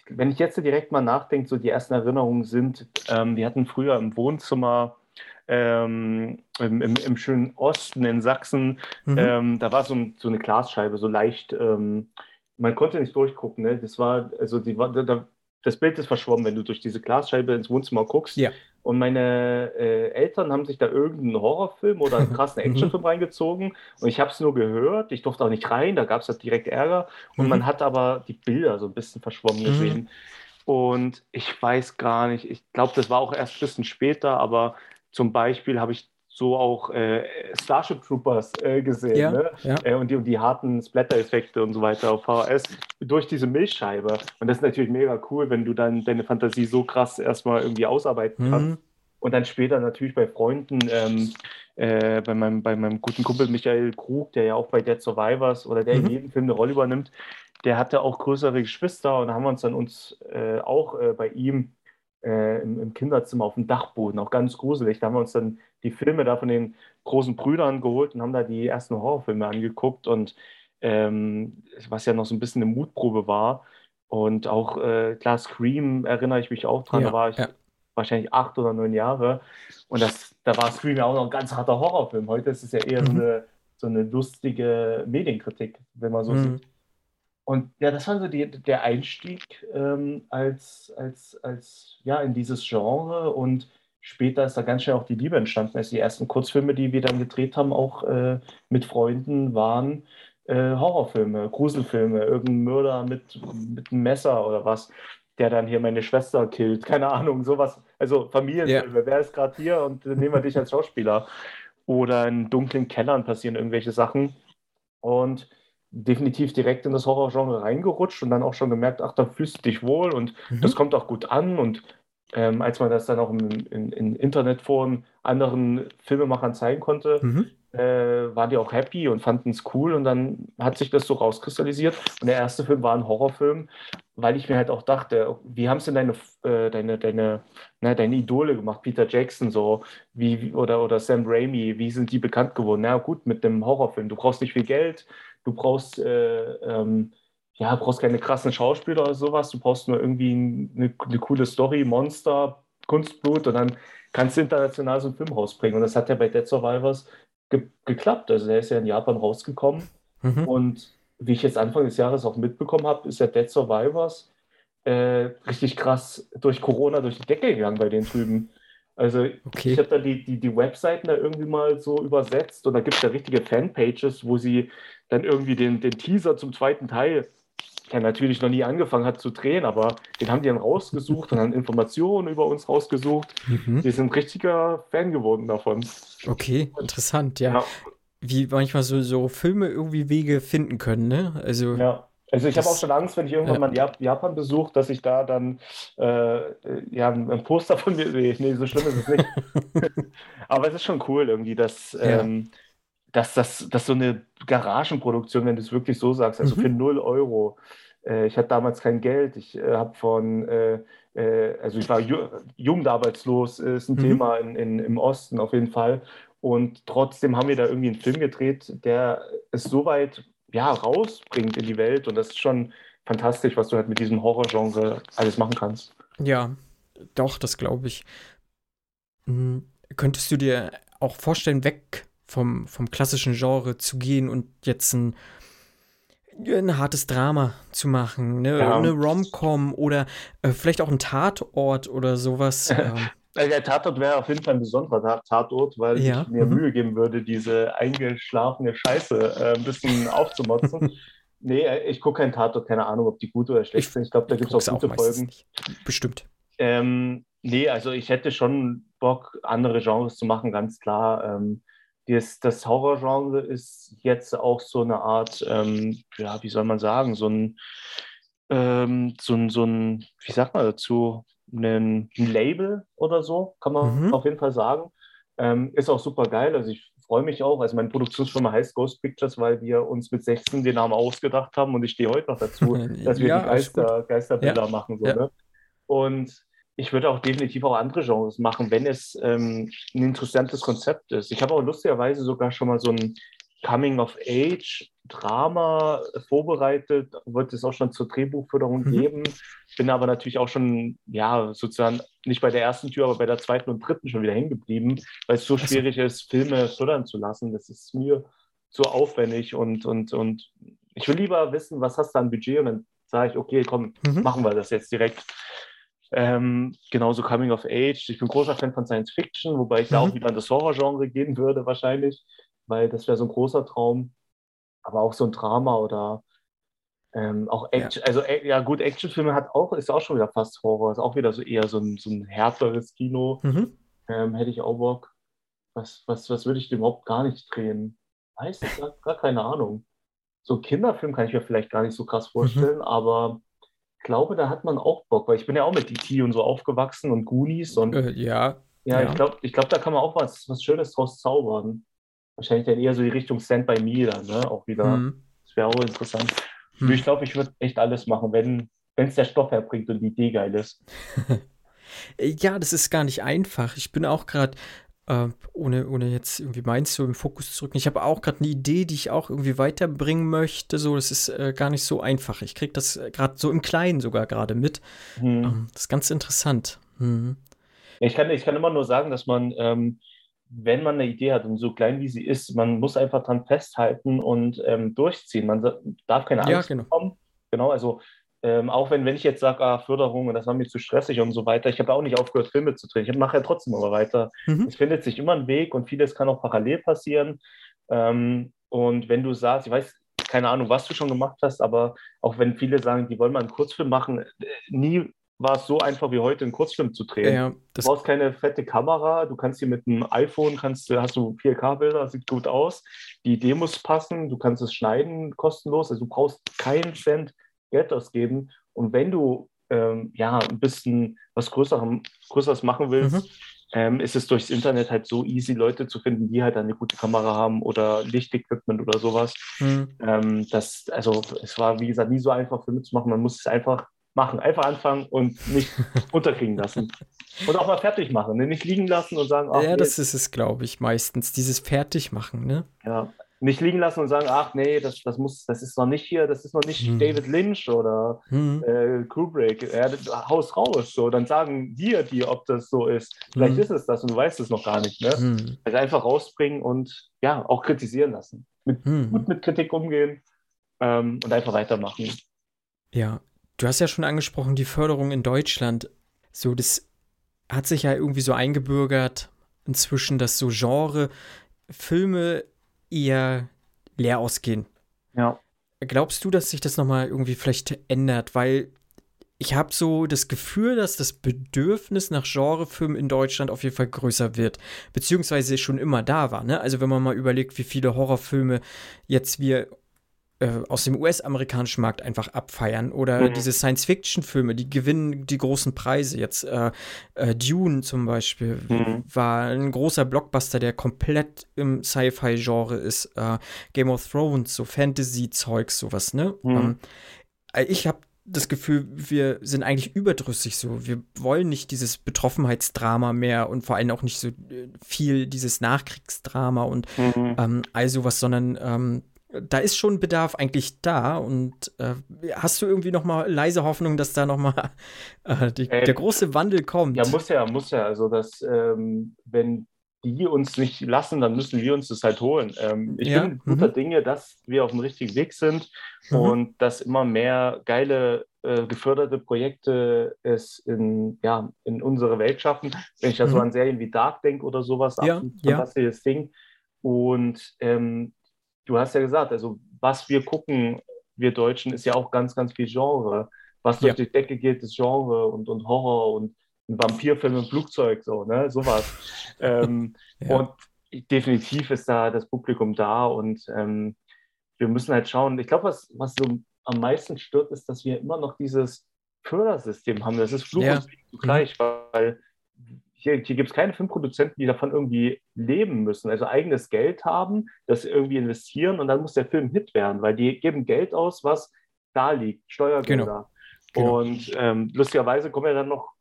wenn ich jetzt direkt mal nachdenke, so die ersten Erinnerungen sind, ähm, wir hatten früher im Wohnzimmer ähm, im, im, im schönen Osten in Sachsen, Mhm. ähm, da war so, so eine Glasscheibe, so leicht, ähm, man konnte nicht durchgucken, ne? Das war, also die war, da, da, das Bild ist verschwommen, wenn du durch diese Glasscheibe ins Wohnzimmer guckst. Ja. Und meine äh, Eltern haben sich da irgendeinen Horrorfilm oder einen krassen. Actionfilm reingezogen. Und ich habe es nur gehört. Ich durfte auch nicht rein. Da gab es halt direkt Ärger. Und Mhm. man hat aber die Bilder so ein bisschen verschwommen Mhm. gesehen. Und ich weiß gar nicht. Ich glaube, das war auch erst ein bisschen später. Aber zum Beispiel habe ich so auch äh, Starship Troopers äh, gesehen. Ja, Ne? ja. Äh, und, die, und die harten Splatter-Effekte und so weiter auf VHS durch diese Milchscheibe. Und das ist natürlich mega cool, wenn du dann deine Fantasie so krass erstmal irgendwie ausarbeiten kannst. Mhm. Und dann später natürlich bei Freunden, ähm, äh, bei, meinem, bei meinem guten Kumpel Michael Krug, der ja auch bei Dead Survivors oder der in Mhm. jedem Film eine Rolle übernimmt, der hatte auch größere Geschwister und haben wir uns dann uns äh, auch äh, bei ihm äh, im, im Kinderzimmer auf dem Dachboden, auch ganz gruselig, da haben wir uns dann die Filme da von den großen Brüdern geholt und haben da die ersten Horrorfilme angeguckt und ähm, was ja noch so ein bisschen eine Mutprobe war. Und auch äh, klar, Scream erinnere ich mich auch dran, Ja, da war ich ja. wahrscheinlich acht oder neun Jahre. Und das, da war Scream ja auch noch ein ganz harter Horrorfilm. Heute ist es ja eher so, Mhm. eine, so eine lustige Medienkritik, wenn man so Mhm. sieht. Und ja, das war so die, der Einstieg ähm, als, als, als, ja, in dieses Genre. Und später ist da ganz schnell auch die Liebe entstanden. Also die ersten Kurzfilme, die wir dann gedreht haben, auch äh, mit Freunden, waren äh, Horrorfilme, Gruselfilme, irgendein Mörder mit, mit einem Messer oder was, der dann hier meine Schwester killt. Keine Ahnung, sowas. Also Familienfilme. Wer ist gerade hier und nehmen wir dich als Schauspieler? Oder in dunklen Kellern passieren irgendwelche Sachen. Und definitiv direkt in das Horrorgenre reingerutscht und dann auch schon gemerkt, ach, da fühlst du dich wohl und Mhm. das kommt auch gut an. Und ähm, als man das dann auch in, in, in Internetforen anderen Filmemachern zeigen konnte, Mhm. Äh, waren die auch happy und fanden es cool und dann hat sich das so rauskristallisiert. Und der erste Film war ein Horrorfilm, weil ich mir halt auch dachte, wie haben es denn deine, äh, deine, deine, ne, deine Idole gemacht, Peter Jackson so, wie, oder, oder Sam Raimi, wie sind die bekannt geworden? Na gut, mit dem Horrorfilm. Du brauchst nicht viel Geld, du brauchst, äh, ähm, ja, brauchst keine krassen Schauspieler oder sowas, du brauchst nur irgendwie eine, eine coole Story, Monster, Kunstblut und dann kannst du international so einen Film rausbringen. Und das hat ja bei Dead Survivors ge geklappt. Also der ist ja in Japan rausgekommen. Mhm. Und wie ich jetzt Anfang des Jahres auch mitbekommen habe, ist ja Dead Survivors äh, richtig krass durch Corona durch die Decke gegangen bei den drüben. Also Okay. ich habe da die, die, die Webseiten da irgendwie mal so übersetzt und da gibt es ja richtige Fanpages, wo sie dann irgendwie den, den Teaser zum zweiten Teil, der natürlich noch nie angefangen hat zu drehen, aber den haben die dann rausgesucht und dann Informationen über uns rausgesucht. Mhm. Die sind richtiger Fan geworden davon. Okay, interessant, ja. Ja. Wie manchmal so, so Filme irgendwie Wege finden können, ne? Also, Ja. Also ich habe auch schon Angst, wenn ich irgendwann ja. mal Jap Japan besuche, dass ich da dann äh, ja, ein ein Poster von mir sehe. Nee, so schlimm ist es nicht. Aber es ist schon cool irgendwie, dass, Ja. ähm, dass, dass, dass so eine Garagenproduktion, wenn du es wirklich so sagst, also Mhm. für 0 Euro. Äh, ich hatte damals kein Geld. Ich äh, habe von, äh, äh, also ich war ju jugendarbeitslos, äh, ist ein Mhm. Thema in, in, im Osten auf jeden Fall. Und trotzdem haben wir da irgendwie einen Film gedreht, der es so weit ja, rausbringt in die Welt. Und das ist schon fantastisch, was du halt mit diesem Horrorgenre alles machen kannst. ja, doch, das glaube ich. Hm, Könntest du dir auch vorstellen, weg vom, vom klassischen Genre zu gehen und jetzt ein, ein hartes Drama zu machen, ne? Ja. Eine Rom-Com oder äh, vielleicht auch ein Tatort oder sowas? ähm, der Tatort wäre auf jeden Fall ein besonderer Ta- Tatort, weil Ja, ich mir mhm. Mühe geben würde, diese eingeschlafene Scheiße äh, ein bisschen aufzumotzen. Nee, äh, ich gucke keinen Tatort, keine Ahnung, ob die gut oder schlecht Ich sind. Ich glaube, da gibt es auch gute meistens Folgen. nicht. Bestimmt. Ähm, nee, also ich hätte schon Bock, andere Genres zu machen, ganz klar. Ähm, das, das Horrorgenre ist jetzt auch so eine Art, ähm, ja, wie soll man sagen, so ein, ähm, so ein, so ein, wie sagt man dazu, ein, Label oder so, kann man Mhm. auf jeden Fall sagen. Ähm, ist auch super geil. Also ich freue mich auch. Also meine Produktionsfirma heißt Ghost Pictures, weil wir uns mit 16 den Namen ausgedacht haben und ich stehe heute noch dazu, dass wir Ja, die. Geister, Geisterbilder machen. So, Ja. ne? Und ich würde auch definitiv auch andere Genres machen, wenn es ähm, ein interessantes Konzept ist. Ich habe auch lustigerweise sogar schon mal so ein Coming-of-Age-Drama vorbereitet, wollte es auch schon zur Drehbuchförderung Mhm. geben. Bin aber natürlich auch schon, ja, sozusagen nicht bei der ersten Tür, aber bei der zweiten und dritten schon wieder hängen geblieben, weil es so Ach so. schwierig ist, Filme fördern zu lassen. Das ist mir zu aufwendig und, und, und ich will lieber wissen, was hast du an Budget und dann sage ich, okay, komm, Mhm. machen wir das jetzt direkt. Ähm, genauso Coming of Age. Ich bin großer Fan von Science Fiction, wobei ich da Mhm. auch wieder in das Horrorgenre gehen würde, wahrscheinlich, weil das wäre so ein großer Traum. Aber auch so ein Drama oder ähm, auch Action. Also, äh, ja, gut, Actionfilme hat auch, ist auch schon wieder fast Horror, ist auch wieder so eher so ein, so ein härteres Kino. Mhm. Ähm, hätte ich auch Bock. Was, was, was würde ich denn überhaupt gar nicht drehen? Weiß ich, gar, gar keine Ahnung. So einen Kinderfilm kann ich mir vielleicht gar nicht so krass vorstellen, aber ich glaube, da hat man auch Bock, weil ich bin ja auch mit E.T. und so aufgewachsen und Goonies und Äh, ja, ja, ja. ich glaube, ich glaub, da kann man auch was, was Schönes draus zaubern. Wahrscheinlich dann eher so die Richtung Stand by Me dann, ne? Auch wieder. hm, Das wäre auch interessant. Hm. Ich glaube, ich würde echt alles machen, wenn es der Stoff herbringt und die Idee geil ist. Ja, das ist gar nicht einfach. Ich bin auch gerade, äh, ohne, ohne jetzt irgendwie meins so im Fokus zu rücken, ich habe auch gerade eine Idee, die ich auch irgendwie weiterbringen möchte. So, das ist äh, gar nicht so einfach. Ich kriege das gerade so im Kleinen sogar gerade mit. Hm. Ähm, das ist ganz interessant. Mhm. Ich kann, ich kann immer nur sagen, dass man, ähm, wenn man eine Idee hat und so klein wie sie ist, man muss einfach dran festhalten und ähm, durchziehen. Man darf keine Ja, Angst genau. bekommen. Genau, also ähm, auch wenn, wenn ich jetzt sage, ah, Förderung und das war mir zu stressig und so weiter, ich habe auch nicht aufgehört, Filme zu drehen. Ich mache ja trotzdem aber weiter. Mhm. Es findet sich immer ein Weg und vieles kann auch parallel passieren. Ähm, und wenn du sagst, ich weiß, keine Ahnung, was du schon gemacht hast, aber auch wenn viele sagen, die wollen mal einen Kurzfilm machen, äh, nie war es so einfach wie heute, einen Kurzfilm zu drehen. Ja, Du das, brauchst keine fette Kamera, du kannst hier mit einem iPhone, kannst, hast du 4K-Bilder, sieht gut aus. Die Idee muss passen, du kannst es schneiden kostenlos, also du brauchst keinen Cent Geld ausgeben. Und wenn du ähm, ja ein bisschen was Größerem, Größeres machen willst, Mhm. ähm, ist es durchs Internet halt so easy, Leute zu finden, die halt eine gute Kamera haben oder Lichtequipment oder sowas. Mhm. Ähm, das, also es war, wie gesagt, nie so einfach Filme zu machen. Man muss es einfach machen, einfach anfangen und nicht unterkriegen lassen. Und auch mal fertig machen, ne? nicht liegen lassen und sagen, ach, ja, nee, das ist es, glaube ich, meistens. Dieses Fertigmachen, ne? ja, nicht liegen lassen und sagen, ach nee, das, das muss, das ist noch nicht hier, das ist noch nicht Hm. David Lynch oder Hm. äh, Kubrick, ja, haus raus. So, dann sagen wir dir, ob das so ist. Vielleicht Hm. ist es das und du weißt es noch gar nicht. Ne? Hm. Also einfach rausbringen und ja, auch kritisieren lassen. Mit, Hm. Gut mit Kritik umgehen ähm, und einfach weitermachen. Ja, du hast ja schon angesprochen, die Förderung in Deutschland. So, das hat sich ja irgendwie so eingebürgert inzwischen, dass so Genre Filme eher leer ausgehen. Ja. Glaubst du, dass sich das nochmal irgendwie vielleicht ändert? Weil ich habe so das Gefühl, dass das Bedürfnis nach Genrefilmen in Deutschland auf jeden Fall größer wird. Beziehungsweise schon immer da war. Ne? Also wenn man mal überlegt, wie viele Horrorfilme jetzt wir aus dem US-amerikanischen Markt einfach abfeiern. Oder Mhm. diese Science-Fiction-Filme, die gewinnen die großen Preise. Jetzt äh, äh, Dune zum Beispiel Mhm. war ein großer Blockbuster, der komplett im Sci-Fi-Genre ist. Äh, Game of Thrones, so Fantasy-Zeugs, sowas, ne? Mhm. Ähm, äh, ich habe das Gefühl, wir sind eigentlich überdrüssig so. Wir wollen nicht dieses Betroffenheitsdrama mehr und vor allem auch nicht so äh, viel dieses Nachkriegsdrama und Mhm. ähm, all sowas, sondern ähm, da ist schon Bedarf eigentlich da und äh, hast du irgendwie noch mal leise Hoffnung, dass da noch mal äh, die, Äh, der große Wandel kommt? Ja, muss ja, muss ja. Also, dass, ähm, wenn die uns nicht lassen, dann müssen wir uns das halt holen. Ähm, ich Ja, bin guter mhm. Dinge, dass wir auf dem richtigen Weg sind Mhm. und dass immer mehr geile, äh, geförderte Projekte es in, ja, in unsere Welt schaffen. Wenn ich da so Mhm. an Serien wie Dark denke oder sowas, Ja, absolut ja. fantastisches Ding. Und ähm, du hast ja gesagt, also was wir gucken, wir Deutschen, ist ja auch ganz, ganz viel Genre. Was durch Ja. die Decke geht, ist Genre und, und Horror und ein Vampirfilm im Flugzeug, so, ne, sowas. ähm, Ja. Und definitiv ist da das Publikum da und ähm, wir müssen halt schauen. Ich glaube, was, was so am meisten stört, ist, dass wir immer noch dieses Fördersystem haben. Das ist Fluch Ja. und Segen zugleich, weil hier, hier gibt es keine Filmproduzenten, die davon irgendwie leben müssen, also eigenes Geld haben, das irgendwie investieren und dann muss der Film Hit werden, weil die geben Geld aus, was da liegt, Steuergelder. Genau. Und ähm, lustigerweise kommen ja dann noch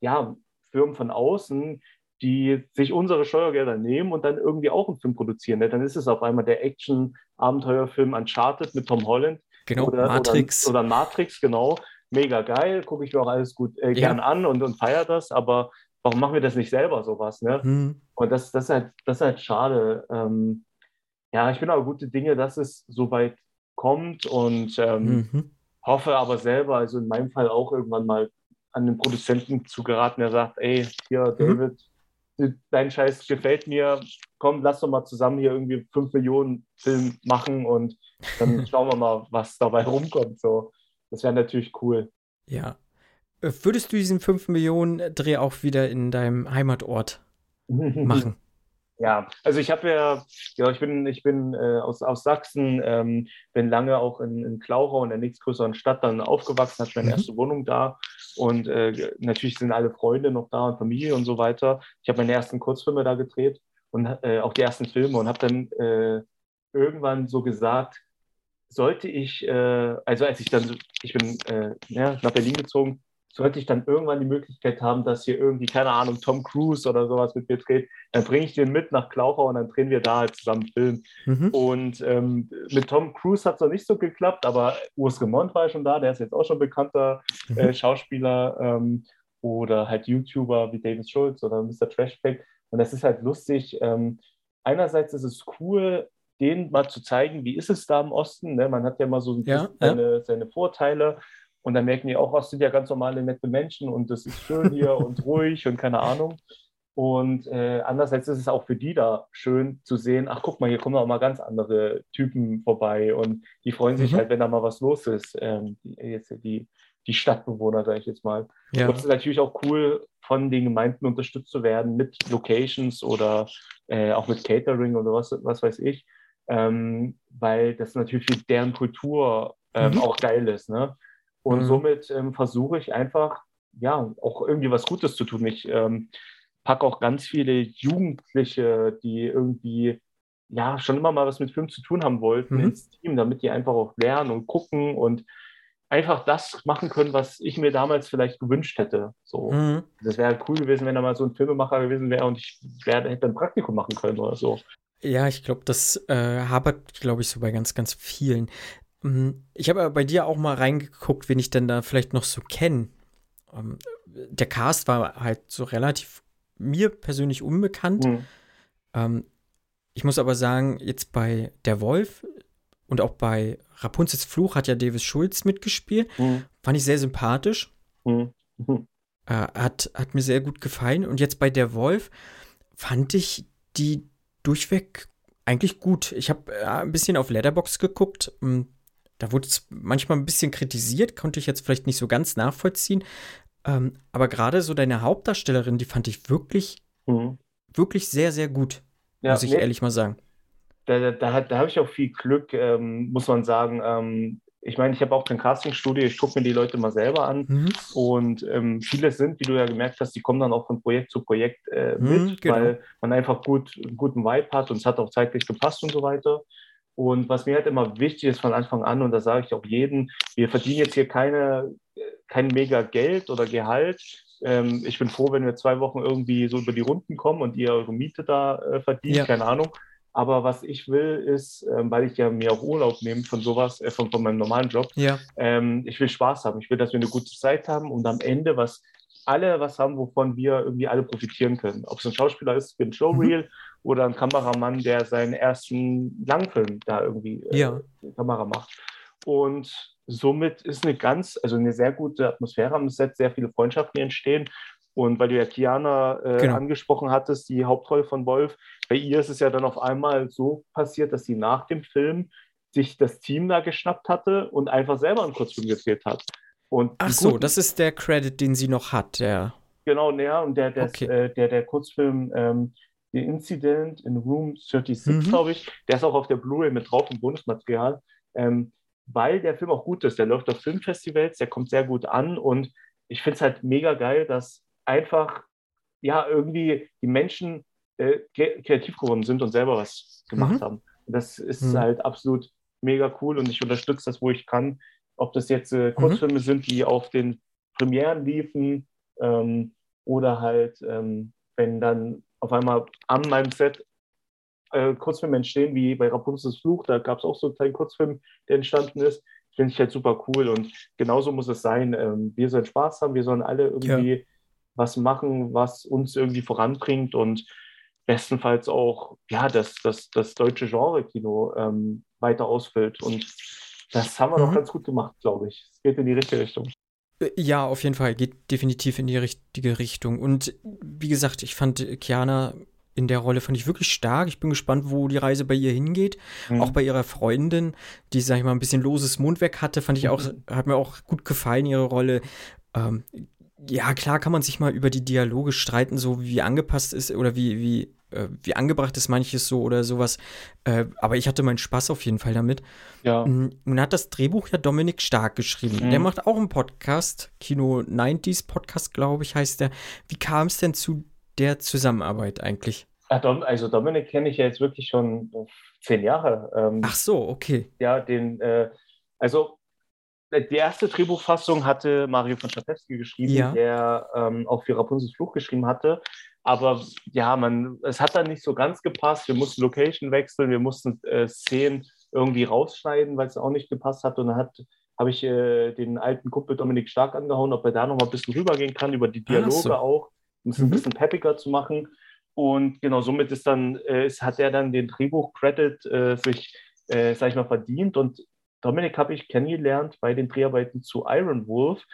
ja, Firmen von außen, die sich unsere Steuergelder nehmen und dann irgendwie auch einen Film produzieren. Ne? Dann ist es auf einmal der Action-Abenteuerfilm Uncharted mit Tom Holland Genau, oder, Matrix. Oder, oder Matrix, genau. Mega geil, gucke ich mir auch alles gut äh, Ja. gern an und, und feiere das, aber warum machen wir das nicht selber sowas? Ne? Hm. Und das, das, ist, halt, das ist halt schade. Ähm, ja, ich bin aber gute Dinge, dass es so weit kommt und ähm, Mhm. hoffe aber selber, also in meinem Fall auch irgendwann mal an den Produzenten zu geraten, der sagt, ey, hier, Mhm. David, dein Scheiß gefällt mir, komm, lass doch mal zusammen hier irgendwie 5 Millionen Film machen und dann schauen wir mal, was dabei rumkommt. So. Das wäre natürlich cool. Ja. Würdest du diesen 5 Millionen Dreh auch wieder in deinem Heimatort machen? Ja, also ich habe ja, ja, ich bin, ich bin äh, aus, aus Sachsen, ähm, bin lange auch in, in Klauchau, in der nächstgrößeren Stadt, dann aufgewachsen, hatte meine Mhm. erste Wohnung da und äh, natürlich sind alle Freunde noch da und Familie und so weiter. Ich habe meine ersten Kurzfilme da gedreht und äh, auch die ersten Filme und habe dann äh, irgendwann so gesagt, sollte ich, äh, also als ich dann, ich bin äh, ja, nach Berlin gezogen, sollte ich dann irgendwann die Möglichkeit haben, dass hier irgendwie, keine Ahnung, Tom Cruise oder sowas mit mir dreht, dann bringe ich den mit nach Klauchau und dann drehen wir da halt zusammen Film. Mhm. Und ähm, mit Tom Cruise hat es noch nicht so geklappt, aber Urs Gemont war ja schon da, der ist jetzt auch schon bekannter äh, Mhm. Schauspieler ähm, oder halt YouTuber wie David Schulz oder Mr. Trashback. Und das ist halt lustig. Ähm, einerseits ist es cool, denen mal zu zeigen, wie ist es da im Osten. Ne? Man hat ja mal so Ja, seine, seine Vorteile. Und dann merken die auch, was sind ja ganz normale, nette Menschen und das ist schön hier und ruhig und keine Ahnung. Und äh, andererseits ist es auch für die da schön zu sehen, ach guck mal, hier kommen auch mal ganz andere Typen vorbei und die freuen sich Mhm. halt, wenn da mal was los ist. Ähm, die, jetzt die, die Stadtbewohner, sage ich jetzt mal. Ja. Und es ist natürlich auch cool, von den Gemeinden unterstützt zu werden mit Locations oder äh, auch mit Catering oder was, was weiß ich, ähm, weil das natürlich für deren Kultur ähm, Mhm. auch geil ist. Ne? Und Mhm. somit ähm, versuche ich einfach, ja, auch irgendwie was Gutes zu tun. Ich ähm, packe auch ganz viele Jugendliche, die irgendwie ja schon immer mal was mit Film zu tun haben wollten, Mhm. ins Team, damit die einfach auch lernen und gucken und einfach das machen können, was ich mir damals vielleicht gewünscht hätte. So. Mhm. Das wäre cool gewesen, wenn da mal so ein Filmemacher gewesen wäre und ich wär, hätte ein Praktikum machen können oder so. Ja, ich glaube, das äh, hapert, glaube ich, so bei ganz, ganz vielen. Mm, Ich habe bei dir auch mal reingeguckt, wen ich denn da vielleicht noch so kenne. Ähm, der Cast war halt so relativ mir persönlich unbekannt. Hm. Ähm, ich muss aber sagen, jetzt bei Der Wolf und auch bei Rapunzels Fluch hat ja Davis Schulz mitgespielt. Hm. Fand ich sehr sympathisch. Hm. Hm. Äh, hat, hat mir sehr gut gefallen. Und jetzt bei Der Wolf fand ich die durchweg eigentlich gut. Ich habe äh, ein bisschen auf Letterbox geguckt. Da wurde es manchmal ein bisschen kritisiert, konnte ich jetzt vielleicht nicht so ganz nachvollziehen. Ähm, aber gerade so deine Hauptdarstellerin, die fand ich wirklich, Hm. wirklich sehr, sehr gut. Ja, muss ich nee, ehrlich mal sagen. da, da, da, da habe ich auch viel Glück, ähm, muss man sagen. Ähm, ich meine, ich habe auch kein Castingstudio, ich gucke mir die Leute mal selber an. Mhm. Und ähm, viele sind, wie du ja gemerkt hast, die kommen dann auch von Projekt zu Projekt äh, Mhm, mit, genau. weil man einfach gut, einen guten Vibe hat und es hat auch zeitlich gepasst und so weiter. Und was mir halt immer wichtig ist von Anfang an, und da sage ich auch jedem, wir verdienen jetzt hier keine, kein mega Geld oder Gehalt. Ähm, ich bin froh, wenn wir zwei Wochen irgendwie so über die Runden kommen und ihr eure Miete da äh, verdient, Ja. keine Ahnung. Aber was ich will, ist, ähm, weil ich ja mir auch Urlaub nehme von sowas, äh, von, von meinem normalen Job, Ja. ähm, ich will Spaß haben. Ich will, dass wir eine gute Zeit haben und am Ende was alle was haben, wovon wir irgendwie alle profitieren können. Ob es ein Schauspieler ist für ein Showreel oder ein Kameramann, der seinen ersten Langfilm da irgendwie äh, Ja. Kamera macht. Und somit ist eine ganz, also eine sehr gute Atmosphäre am Set, sehr viele Freundschaften entstehen. Und weil du ja Kiana äh, Genau. angesprochen hattest, die Hauptrolle von Wolf, bei ihr ist es ja dann auf einmal so passiert, dass sie nach dem Film sich das Team da geschnappt hatte und einfach selber einen Kurzfilm gedreht hat. Und Ach so, das ist der Credit, den sie noch hat. Der. Genau, ja, und der, der, Okay. äh, der, der Kurzfilm ähm, The Incident in Room 36, Mhm. glaube ich, der ist auch auf der Blu-ray mit drauf im Bonusmaterial, ähm, weil der Film auch gut ist. Der läuft auf Filmfestivals, der kommt sehr gut an und ich finde es halt mega geil, dass einfach, ja, irgendwie die Menschen äh, kre- kreativ geworden sind und selber was gemacht Mhm. haben. Das ist Mhm. halt absolut mega cool und ich unterstütze das, wo ich kann. Ob das jetzt äh, Kurzfilme sind, die auf den Premieren liefen ähm, oder halt, ähm, wenn dann auf einmal an meinem Set äh, Kurzfilme entstehen, wie bei Rapunzels Fluch, da gab es auch so einen kleinen Kurzfilm, der entstanden ist. Finde ich halt super cool und genauso muss es sein. Ähm, wir sollen Spaß haben, wir sollen alle irgendwie was machen, was uns irgendwie voranbringt und bestenfalls auch ja, das, das, das deutsche Genre-Kino ähm, weiter ausfüllt. Und das haben wir Mhm. ganz gut gemacht, glaube ich. Es geht in die richtige Richtung. Ja, auf jeden Fall. Geht definitiv in die richtige Richtung. Und wie gesagt, ich fand Kiana in der Rolle fand ich wirklich stark. Ich bin gespannt, wo die Reise bei ihr hingeht. Mhm. Auch bei ihrer Freundin, die, sag ich mal, ein bisschen loses Mundwerk hatte, fand ich auch, Mhm. hat mir auch gut gefallen, ihre Rolle. Ähm, ja, klar kann man sich mal über die Dialoge streiten, so wie angepasst ist oder wie, wie, äh, wie angebracht ist manches so oder sowas. Äh, aber ich hatte meinen Spaß auf jeden Fall damit. Ja. Mm, Nun hat das Drehbuch ja Dominik Stark geschrieben. Mhm. Der macht auch einen Podcast, Kino 90s Podcast, glaube ich, heißt der. Wie kam es denn zu der Zusammenarbeit eigentlich? Also Dominik kenne ich ja jetzt wirklich schon zehn Jahre. Ähm, Ach so, okay. Ja, den, äh, also äh, die erste Drehbuchfassung hatte Mario von Schapewski geschrieben, Ja. der ähm, auch für Rapunzels Fluch geschrieben hatte. Aber ja, man, es hat dann nicht so ganz gepasst. Wir mussten Location wechseln, wir mussten äh, Szenen irgendwie rausschneiden, weil es auch nicht gepasst hat. Und dann hat, habe ich äh, den alten Kumpel Dominik Stark angehauen, ob er da noch mal ein bisschen rübergehen kann, über die Dialoge so. auch, um es ein Mhm. bisschen peppiger zu machen. Und genau somit ist dann, äh, ist, hat er dann den Drehbuch-Credit äh, sich, äh, sag ich mal, verdient. Und Dominik habe ich kennengelernt bei den Dreharbeiten zu Iron Wolf,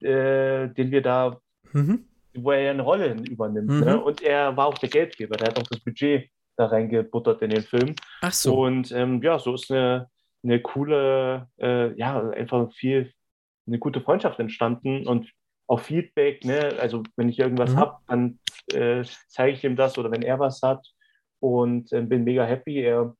äh, den wir da, Mhm. Wo er ja eine Rolle übernimmt. Mhm. Ne? Und er war auch der Geldgeber, der hat auch das Budget da reingebuttert in den Film. Ach so. Und ähm, ja, so ist eine, eine coole, äh, ja, einfach viel, eine gute Freundschaft entstanden und auch Feedback, ne? Also wenn ich irgendwas Mhm. habe, dann äh, zeige ich ihm das oder wenn er was hat und äh, bin mega happy. Er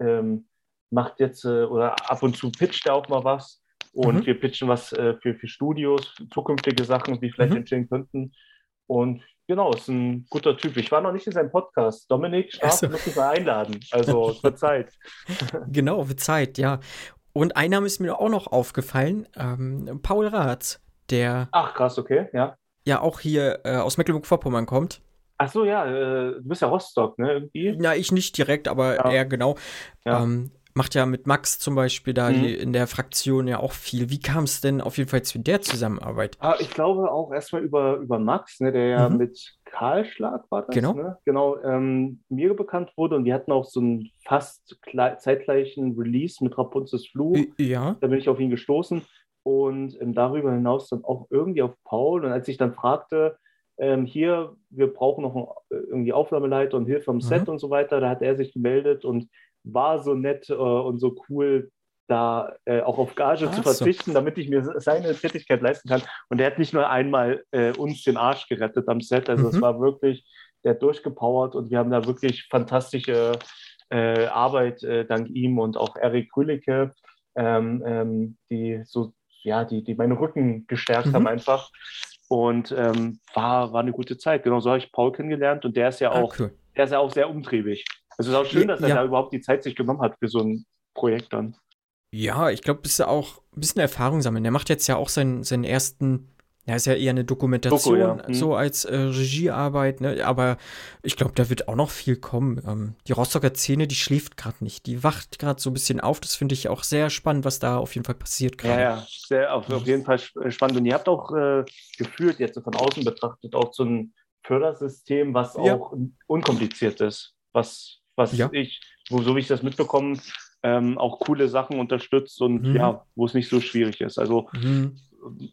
ähm, macht jetzt äh, oder ab und zu pitcht er auch mal was und Mhm. wir pitchen was äh, für, für Studios, zukünftige Sachen, die vielleicht Mhm. entstehen könnten. Und genau, ist ein guter Typ. Ich war noch nicht in seinem Podcast. Dominik Strafe Ach so. muss ich mal einladen. Also, wird Zeit. Genau, wird Zeit, ja. Und ein Name ist mir auch noch aufgefallen, ähm, Paul Ratz, der Ach, krass, okay, ja. ja auch hier äh, aus Mecklenburg-Vorpommern kommt. Ach so, ja, äh, du bist ja Rostock, ne, irgendwie? Ja, ich nicht direkt, aber Ja. er genau. Ja. Ähm, macht ja mit Max zum Beispiel da Mhm. die, in der Fraktion ja auch viel. Wie kam es denn auf jeden Fall zu der Zusammenarbeit? Ah, ich glaube auch erstmal über, über Max, ne, der ja Mhm. mit Kahlschlag war das, Genau. ne? Genau, ähm, mir bekannt wurde und wir hatten auch so einen fast zeitgleichen Release mit Rapunzels Fluch. Ja. Da bin ich auf ihn gestoßen und ähm, darüber hinaus dann auch irgendwie auf Paul. Und als ich dann fragte, ähm, hier, wir brauchen noch einen, äh, irgendwie Aufnahmeleiter und Hilfe am Set Mhm. und so weiter, da hat er sich gemeldet und war so nett äh, und so cool, da äh, auch auf Gage Ach zu verzichten, damit ich mir seine Tätigkeit leisten kann. Und er hat nicht nur einmal äh, uns den Arsch gerettet am Set, also es Mhm. war wirklich, der hat durchgepowert und wir haben da wirklich fantastische äh, Arbeit äh, dank ihm und auch Erik Krülicke, ähm, ähm, die so, ja, die, die meinen Rücken gestärkt Mhm. haben einfach. Und ähm, war, war eine gute Zeit. Genau so habe ich Paul kennengelernt und der ist ja Ah, auch, cool. der ist ja auch sehr umtriebig. Also es ist auch schön, Ja, dass er ja. da überhaupt die Zeit sich genommen hat für so ein Projekt dann. Ja, ich glaube, bist du auch ein bisschen Erfahrung sammeln. Der macht jetzt ja auch seinen, seinen ersten, ja, ist ja eher eine Dokumentation, Doku, ja. Mhm. so als äh, Regiearbeit, ne? Aber ich glaube, da wird auch noch viel kommen. Ähm, die Rostocker Szene, die schläft gerade nicht. Die wacht gerade so ein bisschen auf. Das finde ich auch sehr spannend, was da auf jeden Fall passiert Ja, gerade. ja, sehr, auf, auf jeden Fall sp- spannend. Und ihr habt auch äh, gefühlt, jetzt von außen betrachtet, auch so ein Fördersystem, was Ja. auch unkompliziert ist, was, was Ja. ich, wo, so wie ich das mitbekomme, ähm, auch coole Sachen unterstützt und Mhm. ja, wo es nicht so schwierig ist. Also Mhm.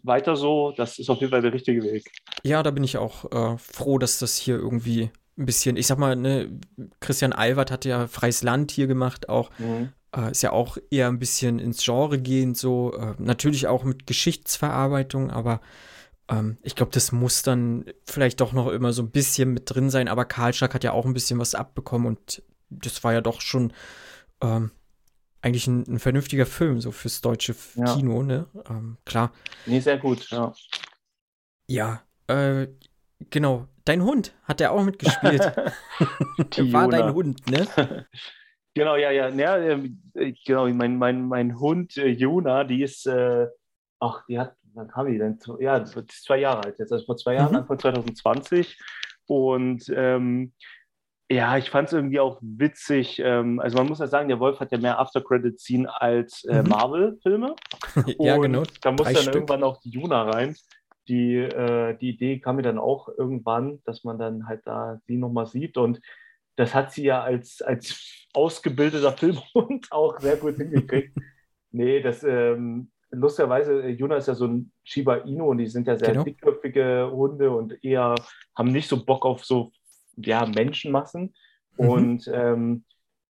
weiter so, das ist auf jeden Fall der richtige Weg. Ja, da bin ich auch äh, froh, dass das hier irgendwie ein bisschen, ich sag mal, ne, Christian Albert hat ja Freies Land hier gemacht, auch äh, ist ja auch eher ein bisschen ins Genre gehend, so äh, natürlich auch mit Geschichtsverarbeitung, aber ähm, ich glaube, das muss dann vielleicht doch noch immer so ein bisschen mit drin sein. Aber Karlschlag hat ja auch ein bisschen was abbekommen und das war ja doch schon ähm, eigentlich ein, ein vernünftiger Film, so fürs deutsche Ja. Kino, ne? Ähm, klar. Nee, sehr gut, ja. Ja, äh, genau. Dein Hund hat er auch mitgespielt. Die War dein Hund, ne? Genau, ja, ja, ja, äh, genau, mein, mein, mein Hund äh, Jona, die ist, äh, ach, die hat, wann kam die denn? Ja, die ist zwei Jahre alt jetzt, also vor zwei Jahren, Mhm. Anfang 2020. Und ähm, ja, ich fand es irgendwie auch witzig. Ähm, also man muss ja sagen, der Wolf hat ja mehr After-Credit-Scene als äh, Mhm. Marvel-Filme. ja, genau. Da muss Drei dann Stück. irgendwann auch die Juna rein. Die, äh, die Idee kam mir dann auch irgendwann, dass man dann halt da sie nochmal sieht. Und das hat sie ja als, als ausgebildeter Filmhund auch sehr gut hingekriegt. nee, das ähm, lustigerweise, äh, Juna ist ja so ein Shiba Inu und die sind ja sehr Genau. dickköpfige Hunde und eher haben nicht so Bock auf so ja, Menschenmassen. Mhm. Und ähm,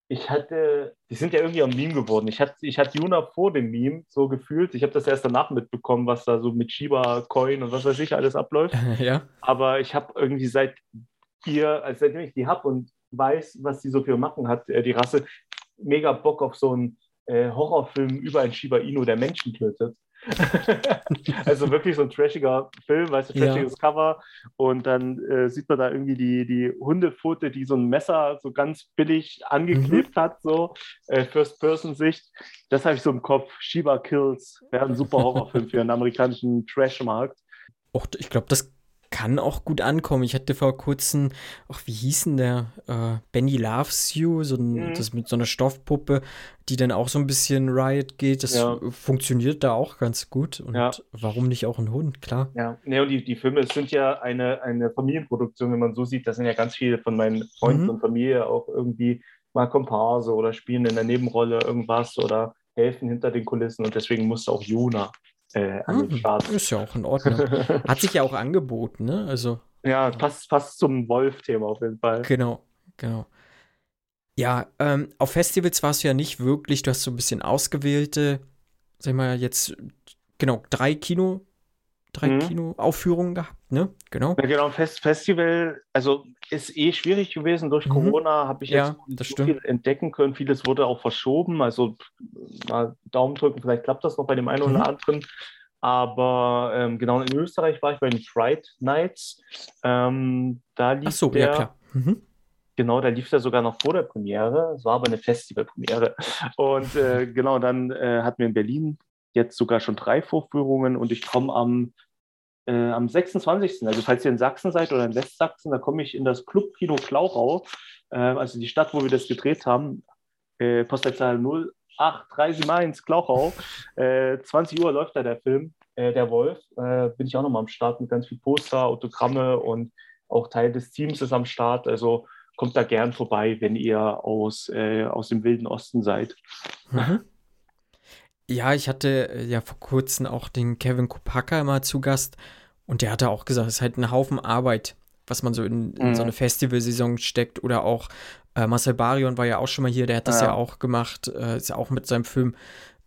ich hatte, die sind ja irgendwie am Meme geworden. Ich hatte, ich hatte Juna vor dem Meme so gefühlt. Ich habe das erst danach mitbekommen, was da so mit Shiba Coin und was weiß ich alles abläuft. ja. Aber ich habe irgendwie seit ihr, als seitdem ich die habe und weiß, was die so für Macken hat, äh, die Rasse, mega Bock auf so einen äh, Horrorfilm über ein Shiba Inu, der Menschen tötet. also wirklich so ein trashiger Film, weißt du, Ja. trashiges Cover. Und dann äh, sieht man da irgendwie die, die Hundepfote, die so ein Messer so ganz billig angeklebt hat, so äh, First-Person-Sicht. Das habe ich so im Kopf. Shiba Kills wäre ein super Horrorfilm für einen amerikanischen Trash-Markt. Och, ich glaube, das kann auch gut ankommen. Ich hatte vor kurzem, ach, wie hieß denn der? Äh, Benny Loves You, so ein, Mhm. das mit so einer Stoffpuppe, die dann auch so ein bisschen Riot geht. Das Ja. funktioniert da auch ganz gut. Und Ja. warum nicht auch ein Hund, klar. Ja, nee, und die, die Filme sind ja eine, eine Familienproduktion, wenn man so sieht. Das sind ja ganz viele von meinen Freunden Mhm. und Familie auch irgendwie mal Komparse oder spielen in der Nebenrolle irgendwas oder helfen hinter den Kulissen. Und deswegen musste auch Juna äh, an den Mhm. Start. Ist ja auch in Ordnung. Hat sich ja auch angeboten, ne? Also, ja, passt, passt zum Wolf-Thema auf jeden Fall. genau, genau. Ja, ähm, auf Festivals warst du ja nicht wirklich, du hast so ein bisschen ausgewählte, sag ich mal, jetzt, genau, drei Kino, drei Mhm. Kinoaufführungen gehabt, ne? Genau. Ja, genau, Fest, Festival, also ist eh schwierig gewesen. Durch Mhm. Corona habe ich Ja, jetzt so viel entdecken können. Vieles wurde auch verschoben. Also mal Daumen drücken, vielleicht klappt das noch bei dem einen Mhm. oder anderen. Aber ähm, genau in Österreich war ich bei den Fright Nights. Ähm, da lief Ach so, der, ja klar. Mhm. Genau, da lief der sogar noch vor der Premiere. Es war aber eine Festivalpremiere. Und äh, genau, dann äh, hatten wir in Berlin jetzt sogar schon drei Vorführungen und ich komme am, äh, am 26. Also falls ihr in Sachsen seid oder in Westsachsen, da komme ich in das Clubkino Klauchau, äh, also die Stadt, wo wir das gedreht haben, äh, Postleitzahl 08371 Klauchau. Äh, 20 Uhr läuft da der Film, äh, Der Wolf. Äh, bin ich auch nochmal am Start mit ganz viel Poster, Autogramme und auch Teil des Teams ist am Start. Also kommt da gern vorbei, wenn ihr aus, äh, aus dem Wilden Osten seid. Mhm. Ja, ich hatte äh, ja vor kurzem auch den Kevin Kopaka mal zu Gast und der hatte auch gesagt, es ist halt ein Haufen Arbeit, was man so in, in Mhm. so eine Festivalsaison steckt oder auch äh, Marcel Barion war ja auch schon mal hier, der hat das ja, Ja. auch gemacht, äh, ist ja auch mit seinem Film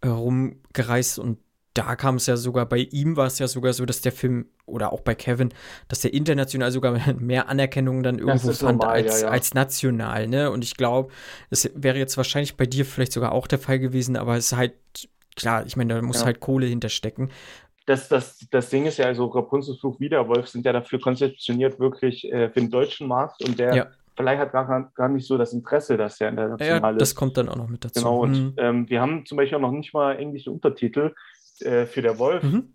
äh, rumgereist und da kam es ja sogar, bei ihm war es ja sogar so, dass der Film, oder auch bei Kevin, dass der international sogar mehr Anerkennung dann irgendwo fand normal, als, ja, ja. als national, ne? Und ich glaube, das wäre jetzt wahrscheinlich bei dir vielleicht sogar auch der Fall gewesen, aber es ist halt, klar, ich meine, da muss Ja. halt Kohle hinterstecken. Das, das, das Ding ist ja, also Rapunzelflug Wiederwolf sind ja dafür konzeptioniert wirklich äh, für den deutschen Markt und der Ja. Verleih hat gar, gar nicht so das Interesse, dass er Ja, international das ist. kommt dann auch noch mit dazu. Genau, und Mhm. ähm, wir haben zum Beispiel auch noch nicht mal englische Untertitel äh, für der Wolf. Mhm.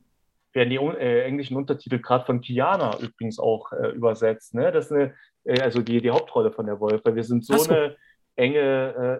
werden die äh, englischen Untertitel gerade von Kiana übrigens auch äh, übersetzt. Ne? Das ist eine, äh, also die, die Hauptrolle von der Wolf, weil wir sind so, so. eine enge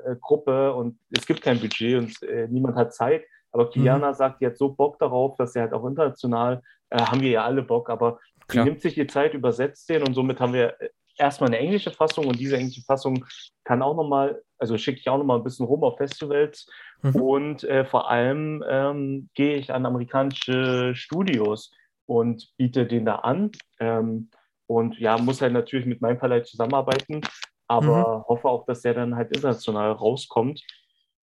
äh, äh, Gruppe und es gibt kein Budget und äh, niemand hat Zeit. Aber Mhm. Kiana sagt, die hat so Bock darauf, dass sie halt auch international, äh, haben wir ja alle Bock, aber Klar. sie nimmt sich die Zeit, übersetzt den und somit haben wir äh, erstmal eine englische Fassung und diese englische Fassung kann auch nochmal, also schicke ich auch nochmal ein bisschen rum auf Festivals Mhm. und äh, vor allem ähm, gehe ich an amerikanische Studios und biete den da an. Ähm, und ja, muss halt natürlich mit meinem Verleih zusammenarbeiten, aber hoffe auch, dass der dann halt international rauskommt.